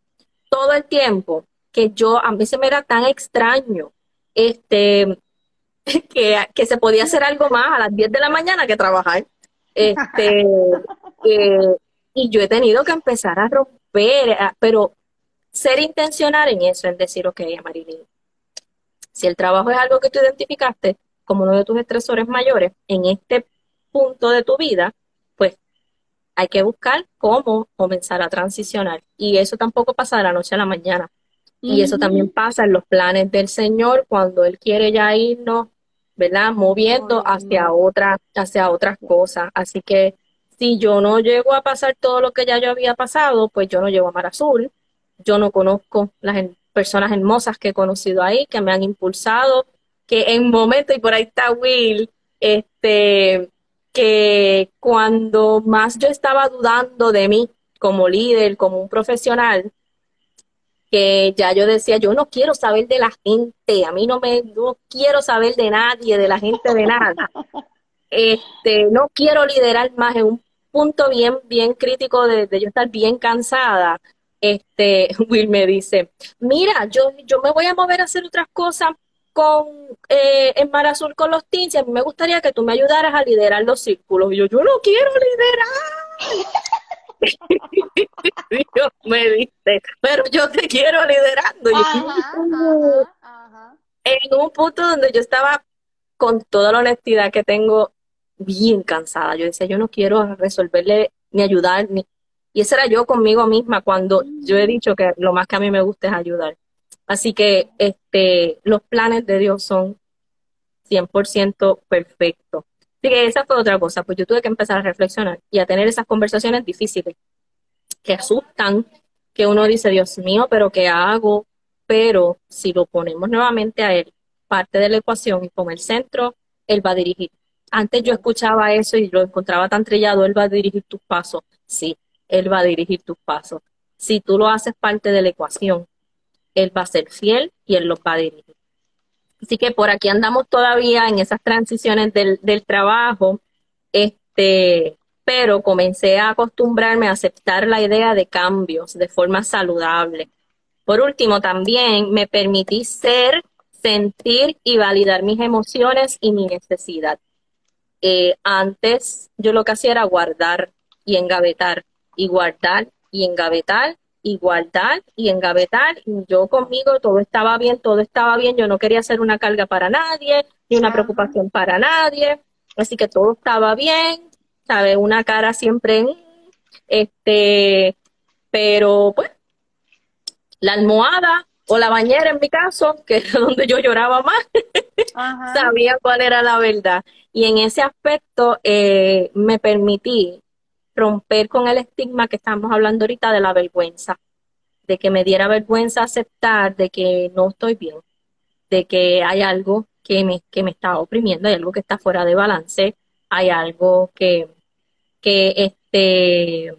todo el tiempo que yo, a mí se me era tan extraño, este, <laughs> que, que se podía hacer algo más a las 10 de la mañana que trabajar. Este, <laughs> eh, y yo he tenido que empezar a romper, a- pero ser intencional en eso, en decir, ok, Marilyn, si el trabajo es algo que tú identificaste como uno de tus estresores mayores en este punto de tu vida, pues hay que buscar cómo comenzar a transicionar. Y eso tampoco pasa de la noche a la mañana. Y eso también pasa en los planes del Señor cuando Él quiere ya irnos, ¿verdad? Moviendo hacia otra, hacia otras cosas. Así que si yo no llego a pasar todo lo que ya yo había pasado, pues yo no llego a Mar Azul. Yo no conozco las personas hermosas que he conocido ahí, que me han impulsado, que en momentos, y por ahí está Will, este, que cuando más yo estaba dudando de mí como líder, como un profesional, que ya yo decía, yo no quiero saber de la gente, a mí no me, no quiero saber de nadie, de la gente, de nada. <laughs> Este, no quiero liderar más en un punto bien, bien crítico de, de yo estar bien cansada. Este, <laughs> Will me dice, mira, yo, yo me voy a mover a hacer otras cosas con, eh, en Mar Azul con los teens y a mí me gustaría que tú me ayudaras a liderar los círculos. Y yo, yo no quiero liderar. <laughs> Dios me dice, pero yo te quiero liderando. Yo, ajá. en un punto donde yo estaba con toda la honestidad que tengo bien cansada. Yo decía, yo no quiero resolverle ni ayudar, ni... y esa era yo conmigo misma cuando yo he dicho que lo más que a mí me gusta es ayudar. Así que este, los planes de Dios son 100% perfectos. Que esa fue otra cosa, pues yo tuve que empezar a reflexionar y a tener esas conversaciones difíciles que asustan, que uno dice, Dios mío, pero ¿qué hago? Pero si lo ponemos nuevamente a Él, parte de la ecuación y como el centro, Él va a dirigir. Antes yo escuchaba eso y lo encontraba tan trillado, Él va a dirigir tus pasos. Sí, Él va a dirigir tus pasos. Si tú lo haces parte de la ecuación, Él va a ser fiel y Él los va a dirigir. Así que por aquí andamos todavía en esas transiciones del, trabajo, este, pero comencé a acostumbrarme a aceptar la idea de cambios de forma saludable. Por último, también me permití ser, sentir y validar mis emociones y mi necesidad. Eh, antes yo lo que hacía era guardar y engavetar, y guardar y engavetar, y guardar y engavetar. Y yo conmigo todo estaba bien, todo estaba bien. Yo no quería ser una carga para nadie, ni una preocupación para nadie. Así que todo estaba bien, ¿sabes? Una cara siempre, mm, este, pero pues, la almohada o la bañera en mi caso, <laughs> que era donde yo lloraba más, sabía cuál era la verdad. Y en ese aspecto eh, me permití romper con el estigma que estamos hablando ahorita de la vergüenza, de que me diera vergüenza aceptar de que no estoy bien, de que hay algo que me, que me está oprimiendo, hay algo que está fuera de balance, hay algo que, que este,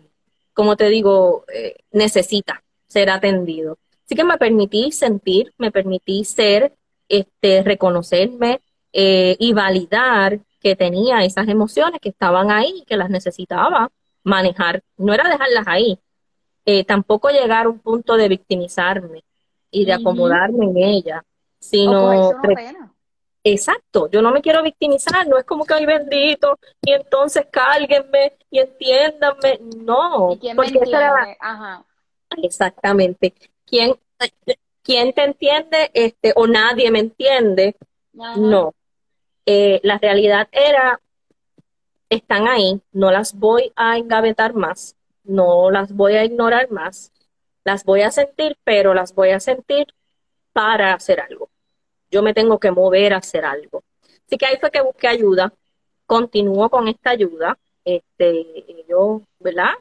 como te digo, eh, necesita ser atendido. Así que me permití sentir, me permití ser, este, reconocerme eh, y validar que tenía esas emociones que estaban ahí, que las necesitaba manejar. No era dejarlas ahí, eh, tampoco llegar a un punto de victimizarme y de acomodarme en ella, sino. Exacto, yo no me quiero victimizar, no es como que ay bendito, y entonces cálguenme y entiéndanme, no, ¿Y quién me porque esa era la- entiende? Ajá. exactamente, ¿quién, quién te entiende este, o nadie me entiende? Ajá. No, Eh, la realidad era, están ahí, no las voy a engavetar más, no las voy a ignorar más, las voy a sentir, pero las voy a sentir para hacer algo. Yo me tengo que mover a hacer algo. Así que ahí fue que busqué ayuda, continúo con esta ayuda, este, ellos, ¿verdad?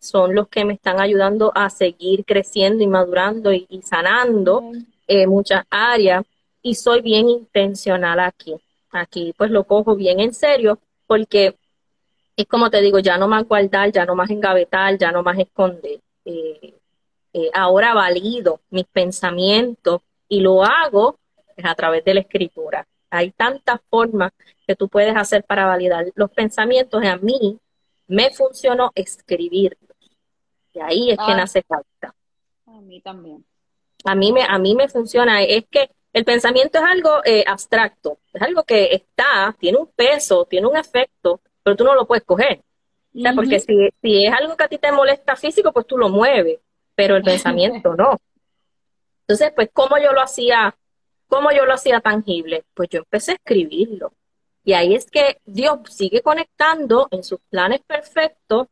Son los que me están ayudando a seguir creciendo y madurando y, y sanando eh, muchas áreas. y soy bien intencional aquí. Aquí pues lo cojo bien en serio porque es como te digo, ya no más guardar, ya no más engavetar, ya no más esconder. Eh, eh, ahora valido mis pensamientos y lo hago a través de la escritura. Hay tantas formas que tú puedes hacer para validar los pensamientos. Y a mí me funcionó escribirlos. Y ahí es que nace carta. A mí también. A mí me, a mí me funciona. Es que el pensamiento es algo eh, abstracto, es algo que está, tiene un peso, tiene un efecto, pero tú no lo puedes coger. Porque si, si es algo que a ti te molesta físico, pues tú lo mueves, pero el pensamiento no. Entonces, pues, ¿cómo yo lo hacía? ¿Cómo yo lo hacía tangible? Pues yo empecé a escribirlo. Y ahí es que Dios sigue conectando en sus planes perfectos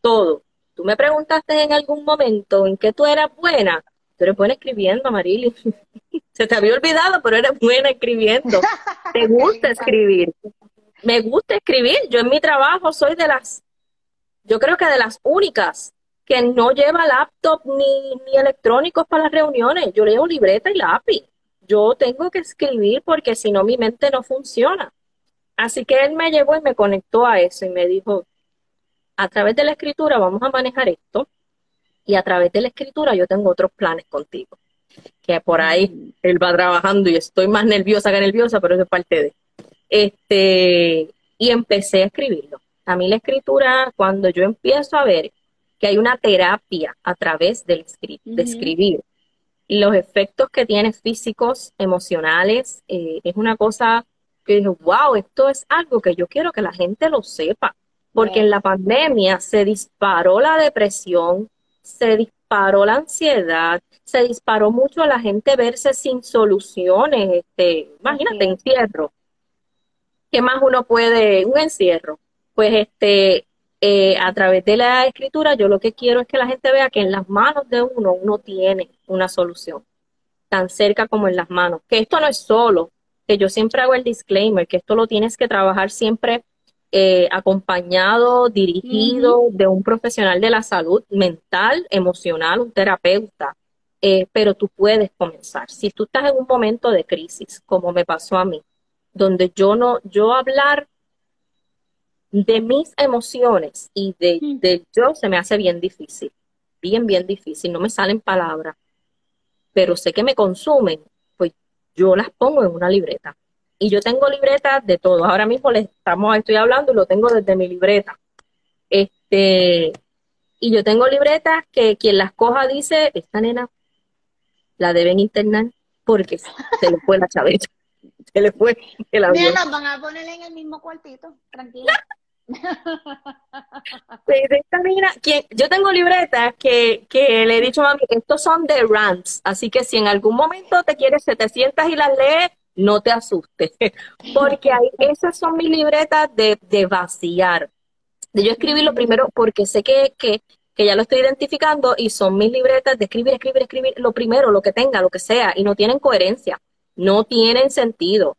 todo. Tú me preguntaste en algún momento en qué tú eras buena. Tú eres buena escribiendo, Marily. <laughs> Se te había olvidado, pero eres buena escribiendo. Te <laughs> gusta escribir. Me gusta escribir. Yo en mi trabajo soy de las, yo creo que de las únicas que no lleva laptop ni, ni electrónicos para las reuniones. Yo leo libreta y lápiz. Yo tengo que escribir porque si no mi mente no funciona. Así que él me llevó y me conectó a eso y me dijo, a través de la escritura vamos a manejar esto y a través de la escritura yo tengo otros planes contigo. Que por ahí mm. él va trabajando y estoy más nerviosa que nerviosa, pero eso es parte de. Este, y empecé a escribirlo. A mí la escritura, cuando yo empiezo a ver que hay una terapia a través del de escribir, los efectos que tiene físicos, emocionales, eh, es una cosa que dije, wow, esto es algo que yo quiero que la gente lo sepa, porque en la pandemia se disparó la depresión, se disparó la ansiedad, se disparó mucho a la gente verse sin soluciones, este, imagínate, encierro. ¿Qué más uno puede, un encierro? Pues este, eh, a través de la escritura, yo lo que quiero es que la gente vea que en las manos de uno uno tiene una solución, tan cerca como en las manos. Que esto no es solo, que yo siempre hago el disclaimer, que esto lo tienes que trabajar siempre eh, acompañado, dirigido de un profesional de la salud mental, emocional, un terapeuta. Eh, pero tú puedes comenzar. Si tú estás en un momento de crisis, como me pasó a mí, donde yo no, yo hablar de mis emociones y de, de yo se me hace bien difícil, bien, bien difícil, no me salen palabras, pero sé que me consumen, yo las pongo en una libreta. Y yo tengo libretas de todo. Ahora mismo les estamos, estoy hablando y lo tengo desde mi libreta. Este, y yo tengo libretas que quien las coja dice, esta nena la deben internar porque se le fue la chaveta. <laughs> Se le fue el avión. Mira, las van a poner en el mismo cuartito, tranquila. <laughs> yo tengo libretas que, le he dicho a mami, estos son de rants, así que si en algún momento te quieres, te sientas y las lees, no te asustes, <laughs> porque esas son mis libretas de, de vaciar. De yo escribir lo primero porque sé que, que, que ya lo estoy identificando y son mis libretas de escribir, escribir, escribir, lo primero, lo que tenga, lo que sea, y no tienen coherencia, no tienen sentido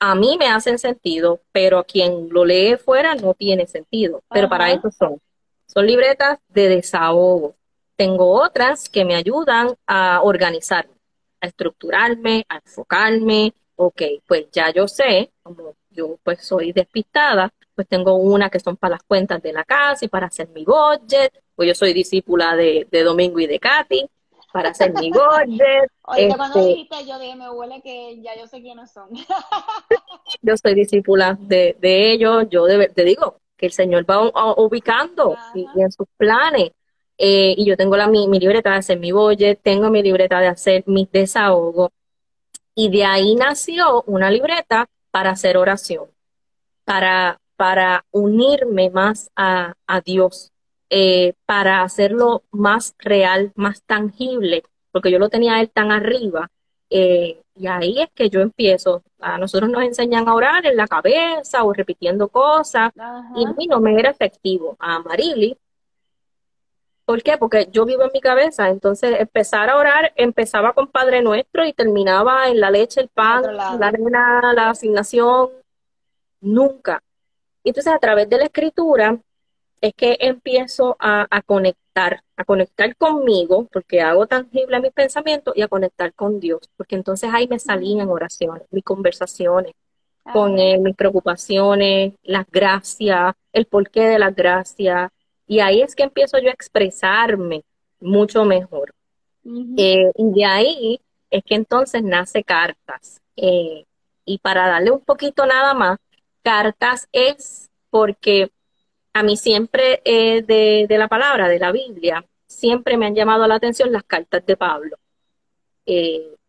a mí me hacen sentido, pero a quien lo lee fuera no tiene sentido. Pero para eso son. Son libretas de desahogo. Tengo otras que me ayudan a organizarme, a estructurarme, a enfocarme. Ok, pues ya yo sé, como yo pues soy despistada, pues tengo una que son para las cuentas de la casa y para hacer mi budget, pues yo soy discípula de, de Domingo y de Katy, para hacer mi budget. <laughs> Oye, cuando este, dijiste, yo dije, me huele que ya yo sé quiénes son. <laughs> yo soy discípula de, de ellos, yo te digo que el Señor va ubicando y, en sus planes. Eh, y yo tengo la, mi, libreta de hacer mi budget, tengo mi libreta de hacer mis desahogos. Y de ahí nació una libreta para hacer oración, para, para unirme más a, a Dios, eh, para hacerlo más real, más tangible, porque yo lo tenía él tan arriba. Eh, y ahí es que yo empiezo. A nosotros nos enseñan a orar en la cabeza o repitiendo cosas, y a mí no me era efectivo. A Marily, ¿por qué? Porque yo vivo en mi cabeza, entonces empezar a orar empezaba con Padre Nuestro y terminaba en la leche, el pan, la arena, la asignación, nunca. Entonces a través de la escritura es que empiezo a, a, conectar, a conectar conmigo, porque hago tangible mis pensamientos y a conectar con Dios, porque entonces ahí me salían oraciones, mis conversaciones con Él, mis preocupaciones, las gracias, el porqué de las gracias, y ahí es que empiezo yo a expresarme mucho mejor. Eh, y de ahí es que entonces nace cartas. Eh, y para darle un poquito nada más, cartas es porque a mí siempre eh, de, de, la palabra, de la Biblia, siempre me han llamado la atención las cartas de Pablo.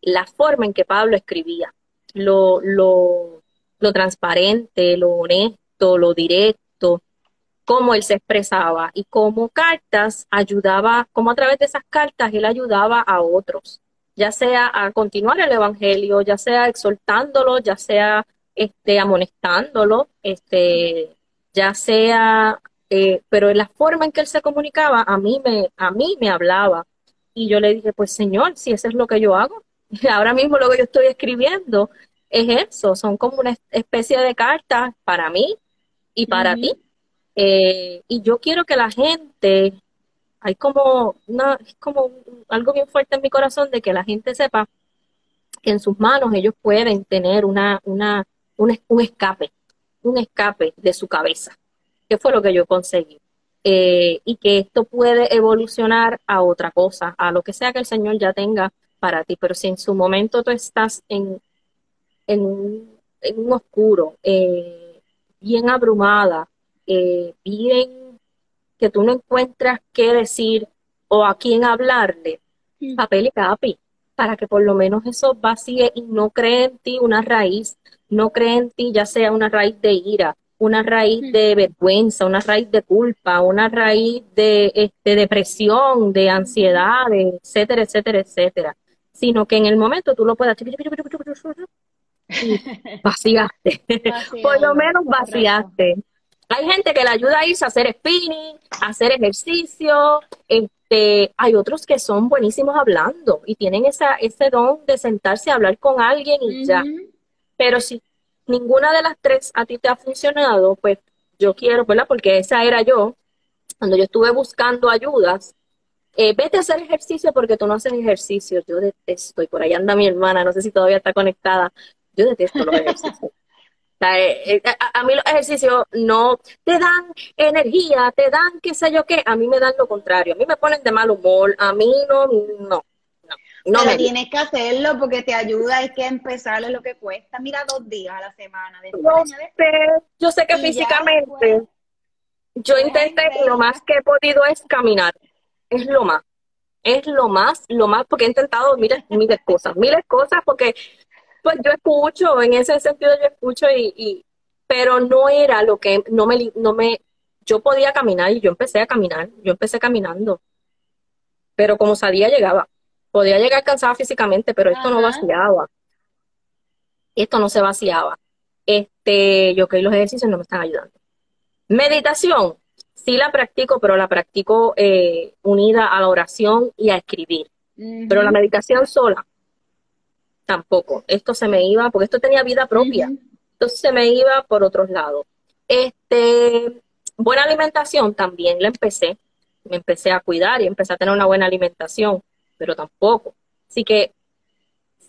la forma en que Pablo escribía, lo, lo, lo transparente, lo honesto, lo directo, cómo él se expresaba y cómo cartas ayudaba, cómo a través de esas cartas él ayudaba a otros, ya sea a continuar el evangelio, ya sea exhortándolo, ya sea este, amonestándolo, este, ya sea, eh, pero en la forma en que él se comunicaba, a mí me, a mí me hablaba. Y yo le dije, pues Señor, si eso es lo que yo hago, <laughs> ahora mismo lo que yo estoy escribiendo es eso, son como una especie de cartas para mí y para ti eh, y yo quiero que la gente, hay como, una, como algo bien fuerte en mi corazón de que la gente sepa que en sus manos ellos pueden tener una, una, un, escape, un escape de su cabeza, que fue lo que yo conseguí. Eh, y que esto puede evolucionar a otra cosa, a lo que sea que el Señor ya tenga para ti. Pero si en su momento tú estás en, en, un oscuro, eh, bien abrumada, eh, bien que tú no encuentras qué decir o a quién hablarle, mm. papel y capi, para que por lo menos eso vacíe y no cree en ti una raíz, no cree en ti ya sea una raíz de ira, una raíz mm. de vergüenza, una raíz de culpa, una raíz de este, depresión, de ansiedad, etcétera, etcétera, etcétera, sino que en el momento tú lo puedas vaciaste, por lo menos vaciaste. Hay gente que le ayuda a irse a hacer spinning, a hacer ejercicio. Este, hay otros que son buenísimos hablando y tienen esa, ese don de sentarse a hablar con alguien y ya. Pero si ninguna de las tres a ti te ha funcionado, pues yo quiero, ¿verdad? Porque esa era yo, cuando yo estuve buscando ayudas, eh, vete a hacer ejercicio porque tú no haces ejercicio. Yo detesto, y por ahí anda mi hermana, no sé si todavía está conectada. Yo detesto los <laughs> ejercicios. Eh, eh, a, mí los ejercicios no te dan energía, te dan qué sé yo qué, a mí me dan lo contrario, a mí me ponen de mal humor, a mí no, no. No, Pero tienes que hacerlo porque te ayuda, es que empezar es lo que cuesta. Mira, dos días a la semana. yo sé que físicamente yo intenté y lo más que he podido es caminar. Es lo más. Es lo más, lo más, porque he intentado miles, miles cosas, miles cosas, porque pues yo escucho, en ese sentido yo escucho y, pero no era lo que, no me, no me, yo podía caminar y yo empecé a caminar, yo empecé caminando, pero como sabía llegaba, podía llegar cansada físicamente, pero esto no vaciaba, esto no se vaciaba, este, yo que los ejercicios no me están ayudando. Meditación, sí la practico, pero la practico eh, unida a la oración y a escribir, pero la meditación sola, tampoco. Esto se me iba, porque esto tenía vida propia. Entonces se me iba por otros lados. Este, buena alimentación también la empecé. Me empecé a cuidar y empecé a tener una buena alimentación, pero tampoco. Así que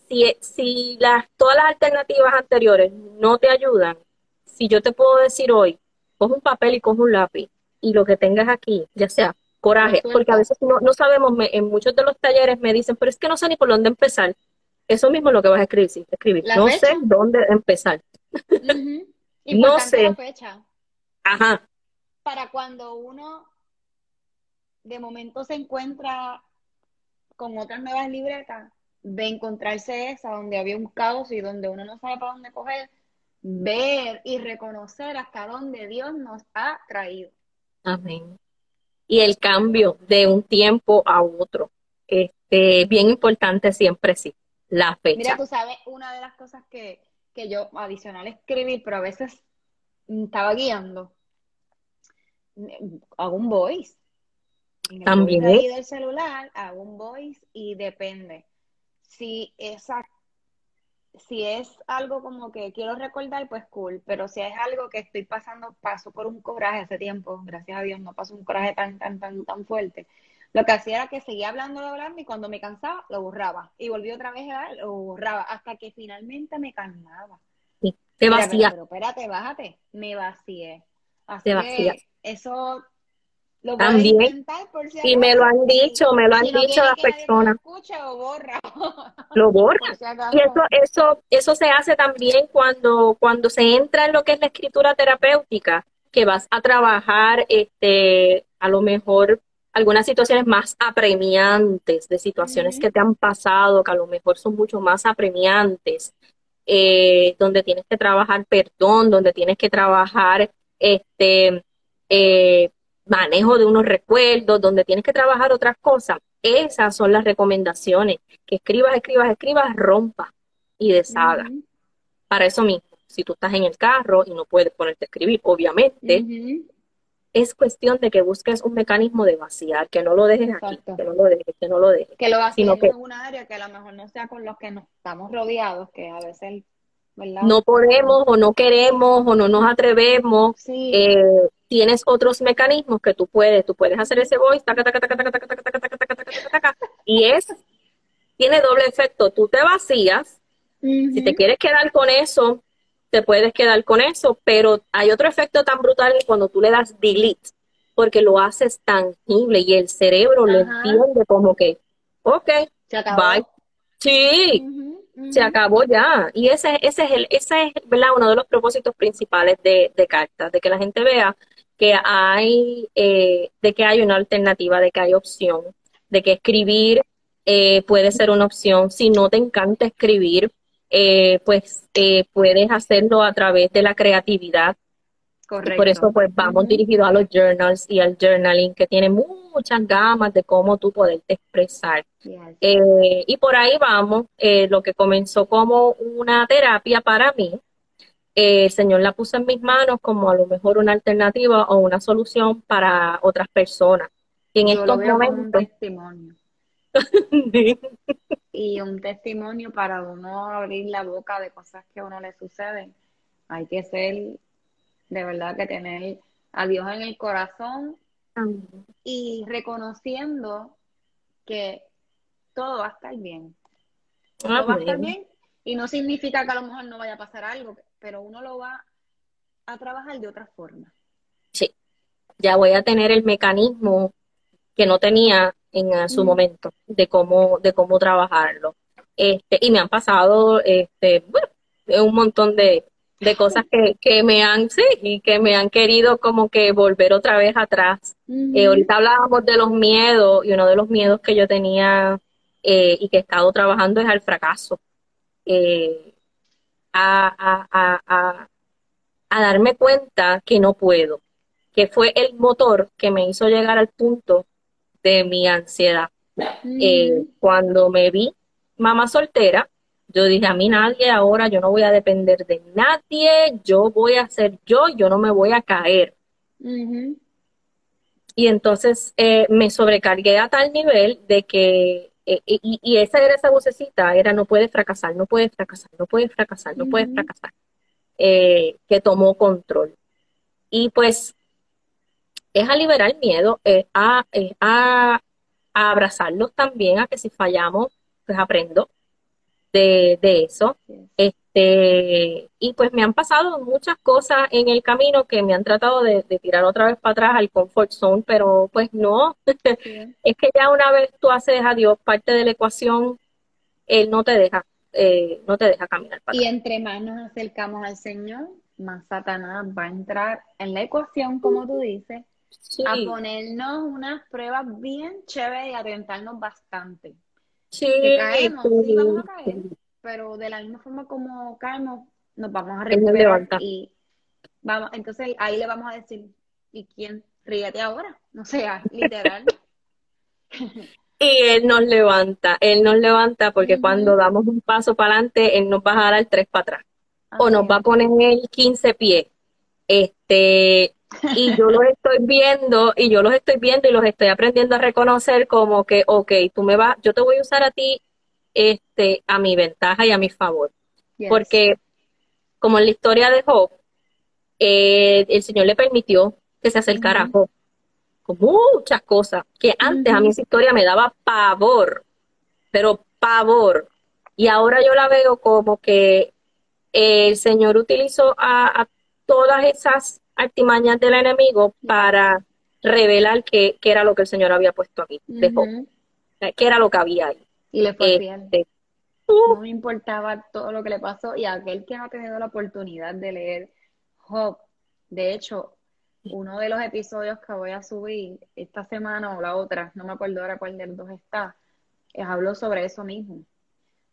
si, si las, todas las alternativas anteriores no te ayudan, si yo te puedo decir hoy, coge un papel y coge un lápiz y lo que tengas aquí, ya sea coraje, porque a veces no, no sabemos, en muchos de los talleres me dicen, pero es que no sé ni por dónde empezar. Eso mismo es lo que vas a escribir. escribir. No sé dónde empezar. <laughs> no sé. La fecha. Ajá. Para cuando uno de momento se encuentra con otras nuevas libretas, de encontrarse esa donde había un caos y donde uno no sabe para dónde coger, ver y reconocer hasta dónde Dios nos ha traído. Amén. Y el cambio de un tiempo a otro, este, bien importante siempre sí la fecha. Mira, tú sabes, una de las cosas que, yo adicional escribí, pero a veces estaba guiando, hago un voice. También. del celular, hago un voice y depende. Si esa, si es algo como que quiero recordar, pues cool, pero si es algo que estoy pasando, paso por un coraje hace tiempo, gracias a Dios no paso un coraje tan, tan, tan, tan fuerte. Lo que hacía era que seguía hablando, hablando y cuando me cansaba lo borraba y volví otra vez a lo borraba hasta que finalmente me calmaba. Sí, te vacía. Pero, espérate, bájate, me vacié. Así te vacía. eso lo También. Por si y me lo han dicho, me lo han dicho las personas. Lo, borra. <laughs> lo borra. y eso, eso, eso se hace también cuando, cuando se entra en lo que es la escritura terapéutica, que vas a trabajar, este, a lo mejor algunas situaciones más apremiantes, de situaciones que te han pasado, que a lo mejor son mucho más apremiantes, eh, donde tienes que trabajar perdón, donde tienes que trabajar este eh, manejo de unos recuerdos, donde tienes que trabajar otras cosas. Esas son las recomendaciones, que escribas, escribas, escribas, rompa y deshaga. Para eso mismo, si tú estás en el carro y no puedes ponerte a escribir, obviamente, es cuestión de que busques un mecanismo de vaciar, que no lo dejes aquí, que no lo dejes, que no lo dejes. Que lo vacíes en una área que a lo mejor no sea con los que nos estamos rodeados, que a veces, No podemos o no queremos o no nos atrevemos. Eh, tienes otros mecanismos que tú puedes, tú puedes hacer ese voice, y es, tiene doble efecto, tú te vacías, si te quieres quedar con eso, te puedes quedar con eso, pero hay otro efecto tan brutal cuando tú le das delete, porque lo haces tangible y el cerebro lo entiende como que, ok, bye. Sí, se acabó ya. Y ese, ese es, el, ese es ¿verdad? uno de los propósitos principales de, de cartas, de que la gente vea que hay, eh, de que hay una alternativa, de que hay opción, de que escribir eh, puede ser una opción. Si no te encanta escribir, eh, pues eh, puedes hacerlo a través de la creatividad. Correcto. por eso pues vamos dirigidos a los journals y al journaling que tiene muchas gamas de cómo tú puedes expresar. Eh, y por ahí vamos, lo que comenzó como una terapia para mí, el Señor la puso en mis manos como a lo mejor una alternativa o una solución para otras personas. Y en estos momentos... testimonio. <laughs> y un testimonio para uno abrir la boca de cosas que a uno le suceden. Hay que ser, de verdad, que tener a Dios en el corazón y reconociendo que todo va a estar bien. Todo va a estar bien y no significa que a lo mejor no vaya a pasar algo, pero uno lo va a trabajar de otra forma. Sí, ya voy a tener el mecanismo que no tenía en su momento de cómo, de cómo trabajarlo. Este, y me han pasado este, bueno, un montón de, de cosas que, que, me han, sí, y que me han querido como que volver otra vez atrás. Eh, ahorita hablábamos de los miedos, y uno de los miedos que yo tenía eh, y que he estado trabajando es al fracaso. Eh, a, a, a, a, a darme cuenta que no puedo, que fue el motor que me hizo llegar al punto de mi ansiedad. Eh, cuando me vi mamá soltera, yo dije, a mí nadie ahora, yo no voy a depender de nadie, yo voy a ser yo, yo no me voy a caer. Y entonces eh, me sobrecargué a tal nivel de que, eh, y, esa era esa vocecita, era no puedes fracasar, no puedes fracasar, no puedes fracasar, no puedes fracasar, que tomó control. Y pues es a liberar miedo, es a, a, abrazarlos también, a que si fallamos, pues aprendo de, eso. Este, y pues me han pasado muchas cosas en el camino que me han tratado de, tirar otra vez para atrás al comfort zone, pero pues no, <laughs> es que ya una vez tú haces a Dios parte de la ecuación, Él no te deja, eh, no te deja caminar para Y entre más nos acercamos al Señor, más Satanás va a entrar en la ecuación, como tú dices, a ponernos unas pruebas bien chéveres y a tentarnos bastante. Sí, caemos, sí vamos a caer, pero de la misma forma como caemos, nos vamos a recuperar y vamos, entonces ahí le vamos a decir, ¿y quién? Ríete ahora, no sea, literal. <laughs> <laughs> y él nos levanta, él nos levanta porque cuando damos un paso para adelante, él nos va a dar el tres para atrás. o nos va a poner el 15 pies. Este, y yo los estoy viendo y yo los estoy viendo y los estoy aprendiendo a reconocer como que, ok, tú me vas, yo te voy a usar a ti este, a mi ventaja y a mi favor. Porque, como en la historia de Job, eh, el Señor le permitió que se acercara a Job con muchas cosas que antes a mí esa historia me daba pavor, pero pavor. Y ahora yo la veo como que el Señor utilizó a, todas esas artimañas del enemigo para revelar qué, era lo que el Señor había puesto aquí, de qué era lo que había ahí. Y le fue bien. Este, no me importaba todo lo que le pasó y aquel que no ha tenido la oportunidad de leer Job, de hecho, uno de los episodios que voy a subir esta semana o la otra, no me acuerdo ahora cuál de los dos está, es hablo sobre eso mismo,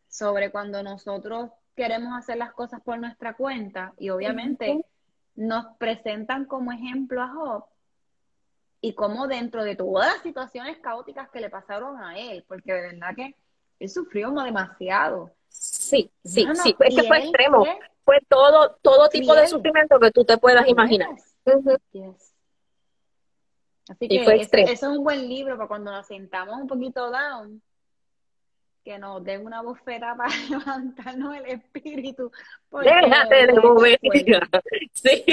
sobre cuando nosotros queremos hacer las cosas por nuestra cuenta y obviamente nos presentan como ejemplo a Job y como dentro de todas las situaciones caóticas que le pasaron a él, porque de verdad que él sufrió demasiado. Sí, sí, sí, es que fue extremo. Fue todo, todo tipo de sufrimiento que tú te puedas imaginar. Así que eso es un buen libro para cuando nos sentamos un poquito down, que nos den una bofeta para <laughs> levantarnos el espíritu. Déjate de bobería. <laughs> Sí.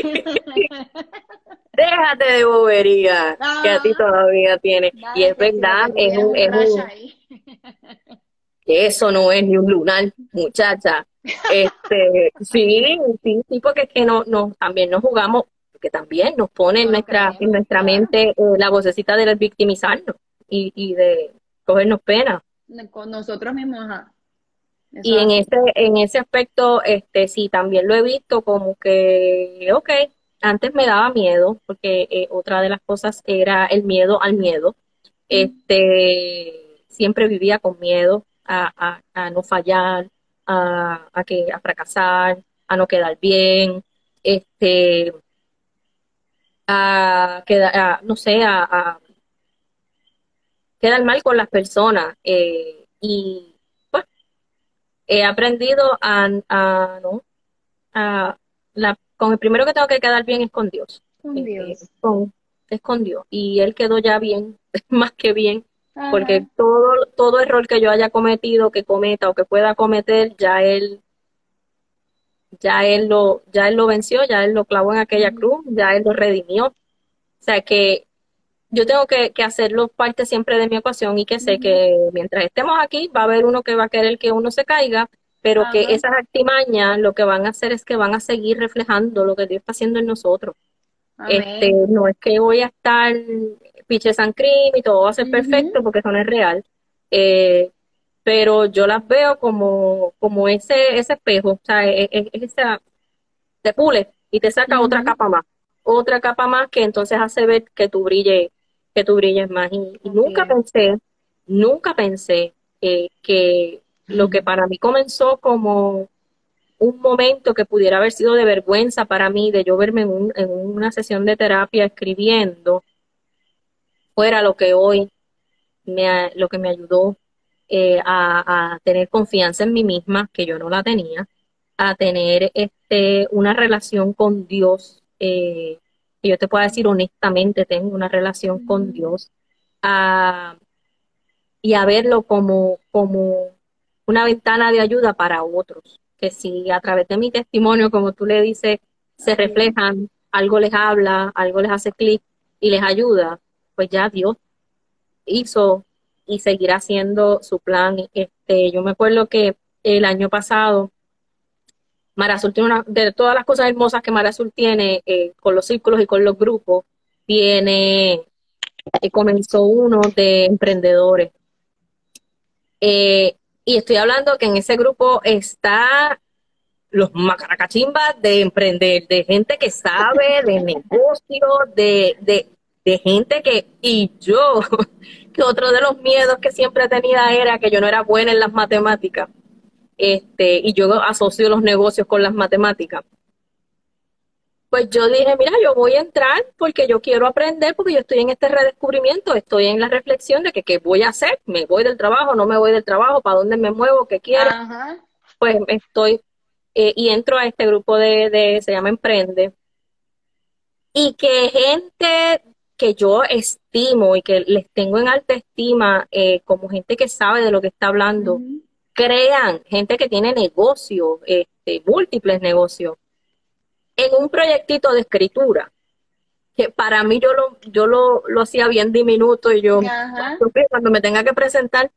Déjate de bobería, que a ti todavía tiene. y es verdad, es un, es un, <laughs> que eso no es ni un lunar, muchacha. Este, sí, sí, sí, porque es que no, no, también nos jugamos, porque también nos pone en nuestra, en nuestra mente eh, la vocecita de victimizarnos y, y de cogernos pena. Con nosotros mismos, Y en ese, en ese aspecto, este, sí, también lo he visto como que, ok, antes me daba miedo, porque eh, otra de las cosas era el miedo al miedo. Este, siempre vivía con miedo a, no fallar, a, que, a fracasar, a no quedar bien, este, a quedar, no sé, a, quedar mal con las personas. Eh, y pues he aprendido a, no, a la, con el primero que tengo que quedar bien es con Dios. Con eh, Dios. es con Dios. Y Él quedó ya bien, <laughs> más que bien porque todo, todo error que yo haya cometido, que cometa o que pueda cometer, ya él, ya él lo, ya él lo venció, ya él lo clavó en aquella cruz, ya él lo redimió. O sea que yo tengo que, que hacerlo parte siempre de mi ecuación y que sé que mientras estemos aquí va a haber uno que va a querer que uno se caiga, pero que esas artimañas lo que van a hacer es que van a seguir reflejando lo que Dios está haciendo en nosotros. Este, no es que voy a estar piche San y todo va a ser perfecto porque eso no es real. Eh, pero yo las veo como, como ese, ese espejo, o sea, es, esa, te pule y te saca otra capa más, otra capa más que entonces hace ver que tú brilles, que tú brilles más. Y, nunca pensé, nunca pensé eh, que lo que para mí comenzó como un momento que pudiera haber sido de vergüenza para mí, de yo verme en, en una sesión de terapia escribiendo, fuera lo que hoy me, lo que me ayudó eh, a, tener confianza en mí misma, que yo no la tenía, a tener este, una relación con Dios, eh, que yo te puedo decir honestamente, tengo una relación con Dios, y a verlo como, como una ventana de ayuda para otros, que si a través de mi testimonio, como tú le dices, se reflejan, algo les habla, algo les hace clic y les ayuda, pues ya Dios hizo y seguirá haciendo su plan. Este, yo me acuerdo que el año pasado, Mara Azul tiene una, de todas las cosas hermosas que Mara Azul tiene eh, con los círculos y con los grupos, tiene, eh, comenzó uno de emprendedores. Eh, y estoy hablando que en ese grupo está los macaracachimbas de emprender, de gente que sabe de negocio, de, de, de gente que, y yo, <laughs> que otro de los miedos que siempre tenía era que yo no era buena en las matemáticas, este, y yo asocio los negocios con las matemáticas. Pues yo dije, mira, yo voy a entrar porque yo quiero aprender, porque yo estoy en este redescubrimiento, estoy en la reflexión de que qué voy a hacer, me voy del trabajo, no me voy del trabajo, para dónde me muevo, qué quiero. Pues estoy, eh, y entro a este grupo de, de, se llama Emprende, y que gente que yo estimo y que les tengo en alta estima eh, como gente que sabe de lo que está hablando. Crean, gente que tiene negocio, este, múltiples negocios, en un proyectito de escritura, que para mí yo lo, yo lo, lo hacía bien diminuto y yo cuando me tenga que presentar,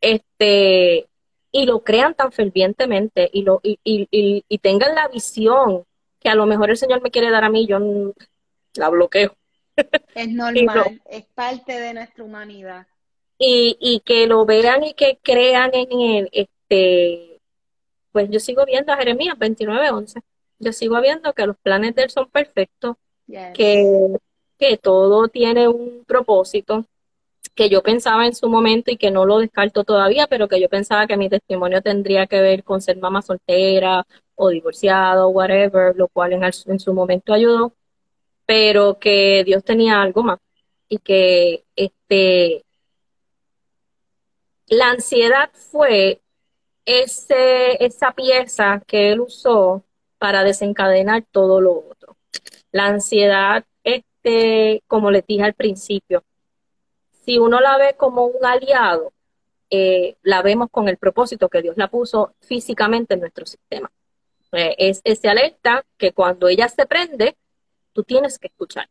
este, y lo crean tan fervientemente y, lo, y, y, y, tengan la visión que a lo mejor el Señor me quiere dar a mí, yo la bloqueo. Es <laughs> normal, es parte de nuestra humanidad. Y, y que lo vean y que crean en él, este, pues yo sigo viendo a Jeremías 29:11. Yo sigo viendo que los planes de él son perfectos, que, que todo tiene un propósito, que yo pensaba en su momento y que no lo descarto todavía, pero que yo pensaba que mi testimonio tendría que ver con ser mamá soltera o divorciado, whatever, lo cual en, en su momento ayudó, pero que Dios tenía algo más y que este la ansiedad fue ese, esa pieza que él usó para desencadenar todo lo otro. La ansiedad, este, como les dije al principio, si uno la ve como un aliado, eh, la vemos con el propósito que Dios la puso físicamente en nuestro sistema. Eh, es ese alerta que cuando ella se prende, tú tienes que escuchar.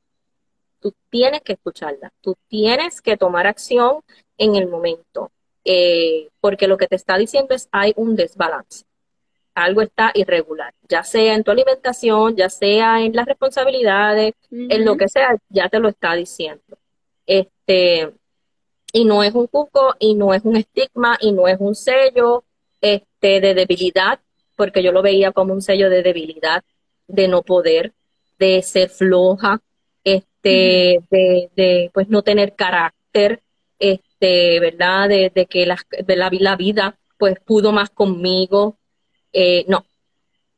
Tú tienes que escucharla. Tú tienes que tomar acción en el momento. Eh, porque lo que te está diciendo es hay un desbalance. Algo está irregular, ya sea en tu alimentación, ya sea en las responsabilidades, en lo que sea, ya te lo está diciendo. Este, y no es un cuco y no es un estigma y no es un sello este, de debilidad, porque yo lo veía como un sello de debilidad, de no poder, de ser floja, este, de, de pues no tener carácter, este, ¿verdad? De, de que la, de la, la, vida pues pudo más conmigo. Eh, no,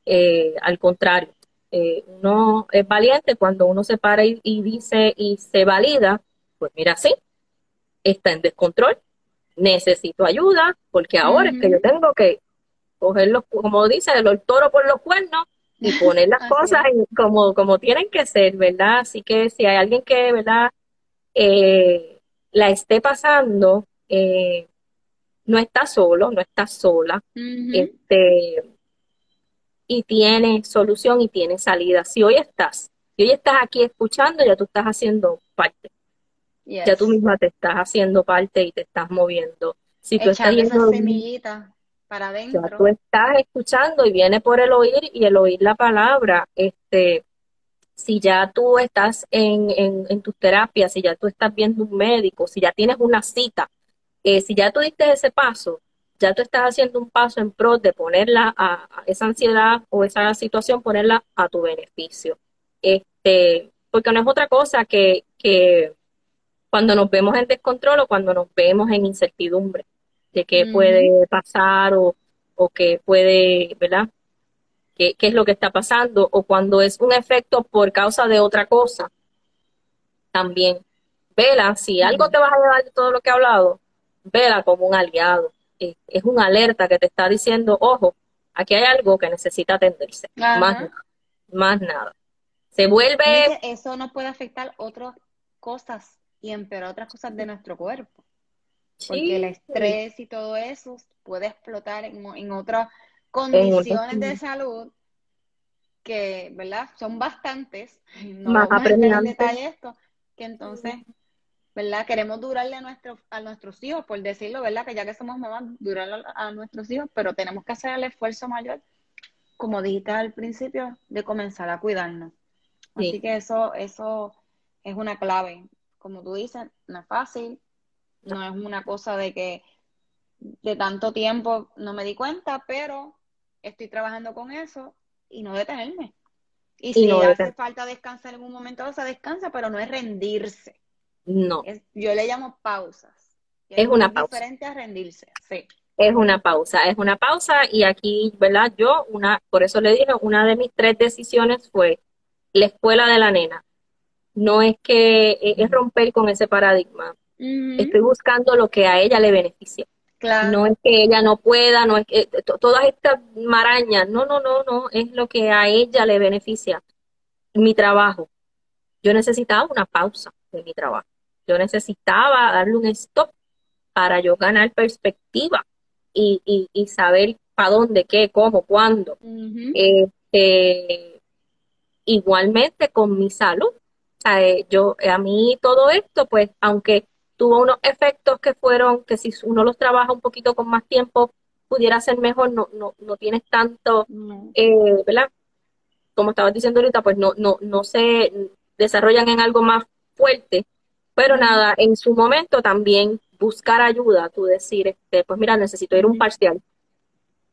eh, al contrario, eh, uno es valiente cuando uno se para y, y dice y se valida, pues mira, sí, está en descontrol, necesito ayuda, porque ahora es que yo tengo que cogerlo, como dice, el toro por los cuernos y poner las <laughs> cosas como, como tienen que ser, ¿verdad? Así que si hay alguien que, ¿verdad? Eh, la esté pasando, eh, no está solo, no está sola, este, y tiene solución y tiene salida. Si hoy estás, si hoy estás aquí escuchando, ya tú estás haciendo parte. Ya tú misma te estás haciendo parte y te estás moviendo. Si tú estás yendo, semillita para adentro. Ya tú estás escuchando y viene por el oír y el oír la palabra. Este, si ya tú estás en, en, en tus terapias, si ya tú estás viendo un médico, si ya tienes una cita, eh, si ya tú diste ese paso, ya tú estás haciendo un paso en pro de ponerla a, a, esa ansiedad o esa situación, ponerla a tu beneficio. Este, porque no es otra cosa que, que cuando nos vemos en descontrol o cuando nos vemos en incertidumbre de qué puede pasar o, o qué puede, ¿verdad? ¿Qué, ¿Qué es lo que está pasando? O cuando es un efecto por causa de otra cosa, también. Vela, si algo te vas a llevar de todo lo que he hablado, vela como un aliado. Es, es un alerta que te está diciendo, ojo, aquí hay algo que necesita atenderse. Más nada. Más nada. Se vuelve... Eso no puede afectar otras cosas y empeorar otras cosas de nuestro cuerpo. Porque el estrés y todo eso puede explotar en, en otras condiciones de salud que, ¿verdad? Son bastantes. No Más vamos a en detalle esto, que entonces, ¿verdad? Queremos durarle a, nuestro, a nuestros hijos, por decirlo, ¿verdad? Que ya que somos mamás, durarle a, nuestros hijos, pero tenemos que hacer el esfuerzo mayor, como dijiste al principio, de comenzar a cuidarnos. Así que eso, eso es una clave como tú dices, no es fácil, no es una cosa de que de tanto tiempo no me di cuenta, pero estoy trabajando con eso y no detenerme. Y, si hace falta descansar en un momento, o sea, descansa, pero no es rendirse. No. yo le llamo pausas. Es, una pausa. diferente a rendirse, sí. Es una pausa, es una pausa y aquí, ¿verdad? Yo, una, por eso le dije, una de mis tres decisiones fue la escuela de la nena no es que e, es romper con ese paradigma. Estoy buscando lo que a ella le beneficia. No es que ella no pueda, no es que todas estas marañas, no, no, no, no, es lo que a ella le beneficia. Mi trabajo. Yo necesitaba una pausa de mi trabajo. Yo necesitaba darle un stop para yo ganar perspectiva y, y, y saber para dónde, qué, cómo, cuándo. Este, igualmente con mi salud. Eh, yo, a mí todo esto, pues, aunque tuvo unos efectos que fueron, que si uno los trabaja un poquito con más tiempo, pudiera ser mejor, no, no, no tienes tanto, eh, ¿verdad? Como estabas diciendo ahorita, pues no, no, no se desarrollan en algo más fuerte. Pero nada, en su momento también buscar ayuda, tú decir, este, pues mira, necesito ir a un parcial.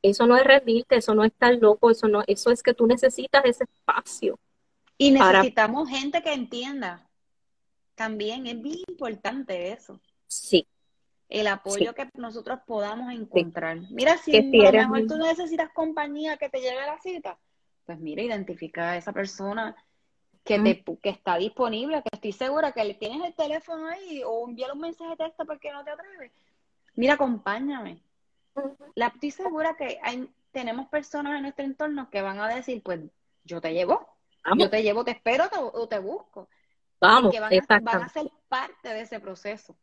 Eso no es rendirte, eso no es estar loco, eso no, eso es que tú necesitas ese espacio. Y necesitamos gente que entienda. También es bien importante eso. Sí. El apoyo que nosotros podamos encontrar. Mira, si a lo mejor tú necesitas compañía que te lleve a la cita, pues mira, identifica a esa persona que, te, que está disponible, que estoy segura que le tienes el teléfono ahí o envíale un mensaje de texto porque no te atreves. Mira, acompáñame. La, estoy segura que hay, tenemos personas en nuestro entorno que van a decir, pues yo te llevo, yo te llevo, te espero o te busco. Vamos, que van a, van a ser parte de ese proceso.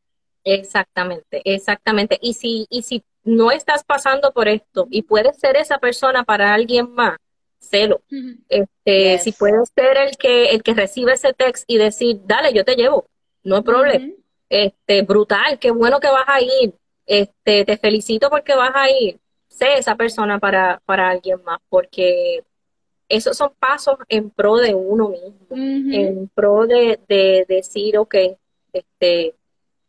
Exactamente, exactamente. Y si, y si no estás pasando por esto y puedes ser esa persona para alguien más, celo. Este, si puedes ser el que, el que recibe ese text y decir, dale, yo te llevo, no hay problema. Este, brutal, qué bueno que vas a ir. Este, te felicito porque vas a ir. Sé esa persona para, para alguien más, porque esos son pasos en pro de uno mismo, en pro de, de, decir, ok, este,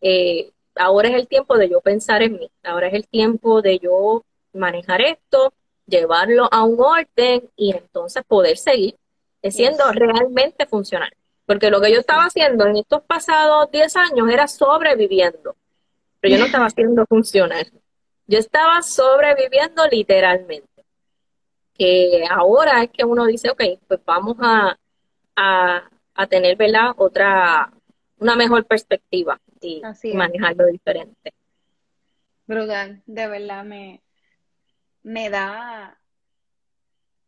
eh, ahora es el tiempo de yo pensar en mí, ahora es el tiempo de yo manejar esto, llevarlo a un orden y entonces poder seguir siendo realmente funcional. Porque lo que yo estaba haciendo en estos pasados 10 años era sobreviviendo, pero yo no estaba haciendo funcional. Yo estaba sobreviviendo literalmente. Que ahora es que uno dice, ok, pues vamos a, a, tener, ¿verdad? Otra, una mejor perspectiva y manejarlo diferente. Brutal, de verdad me, me da,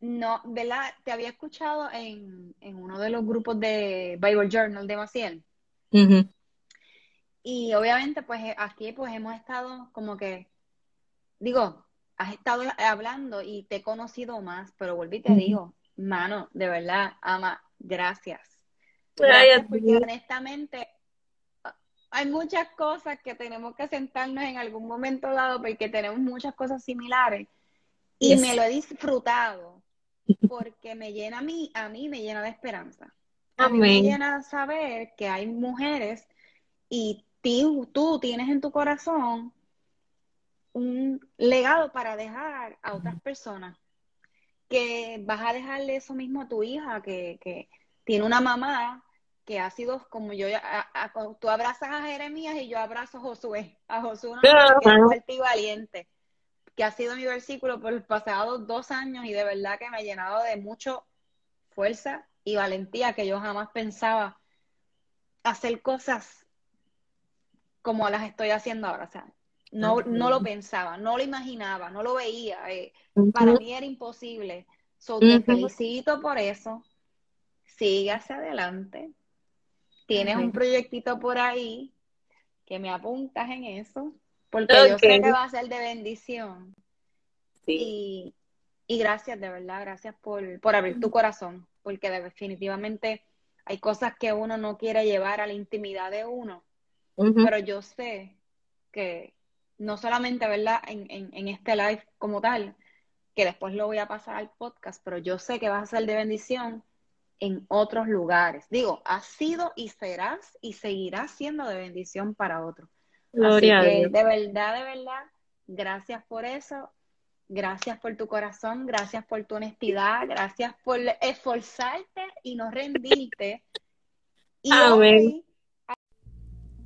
no, ¿verdad? Te había escuchado en, uno de los grupos de Bible Journal de Maciel. Y obviamente, pues aquí pues hemos estado como que, digo, has estado hablando y te he conocido más, pero volví y te digo, mano, de verdad, ama, gracias. Gracias, porque honestamente hay muchas cosas que tenemos que sentarnos en algún momento dado porque tenemos muchas cosas similares y me lo he disfrutado porque me llena a mí, a mí me llena de esperanza. A mí me llena de saber que hay mujeres y tú, tú tienes en tu corazón un legado para dejar a otras personas. Que vas a dejarle eso mismo a tu hija, que, que tiene una mamá que ha sido como yo, tú abrazas a Jeremías y yo abrazo a Josué, a Josué, una que es fuerte y valiente que ha sido mi versículo por los pasados dos años y de verdad que me ha llenado de mucha fuerza y valentía que yo jamás pensaba hacer cosas como las estoy haciendo ahora. O sea, no, no lo pensaba, no lo imaginaba, no lo veía. Eh, para mí era imposible. So, te felicito por eso. Sigue hacia adelante. Tienes un proyectito por ahí que me apuntas en eso. Porque yo sé que va a ser de bendición. Sí. Y, gracias, de verdad, gracias por, abrir tu corazón, porque definitivamente hay cosas que uno no quiere llevar a la intimidad de uno, pero yo sé que no solamente, ¿verdad? En, en, este live como tal, que después lo voy a pasar al podcast, pero yo sé que vas a ser de bendición en otros lugares. Digo, has sido y serás y seguirás siendo de bendición para otros. Así que de verdad, de verdad, gracias por eso. Gracias por tu corazón, gracias por tu honestidad, gracias por esforzarte y no rendirte. Y Amén.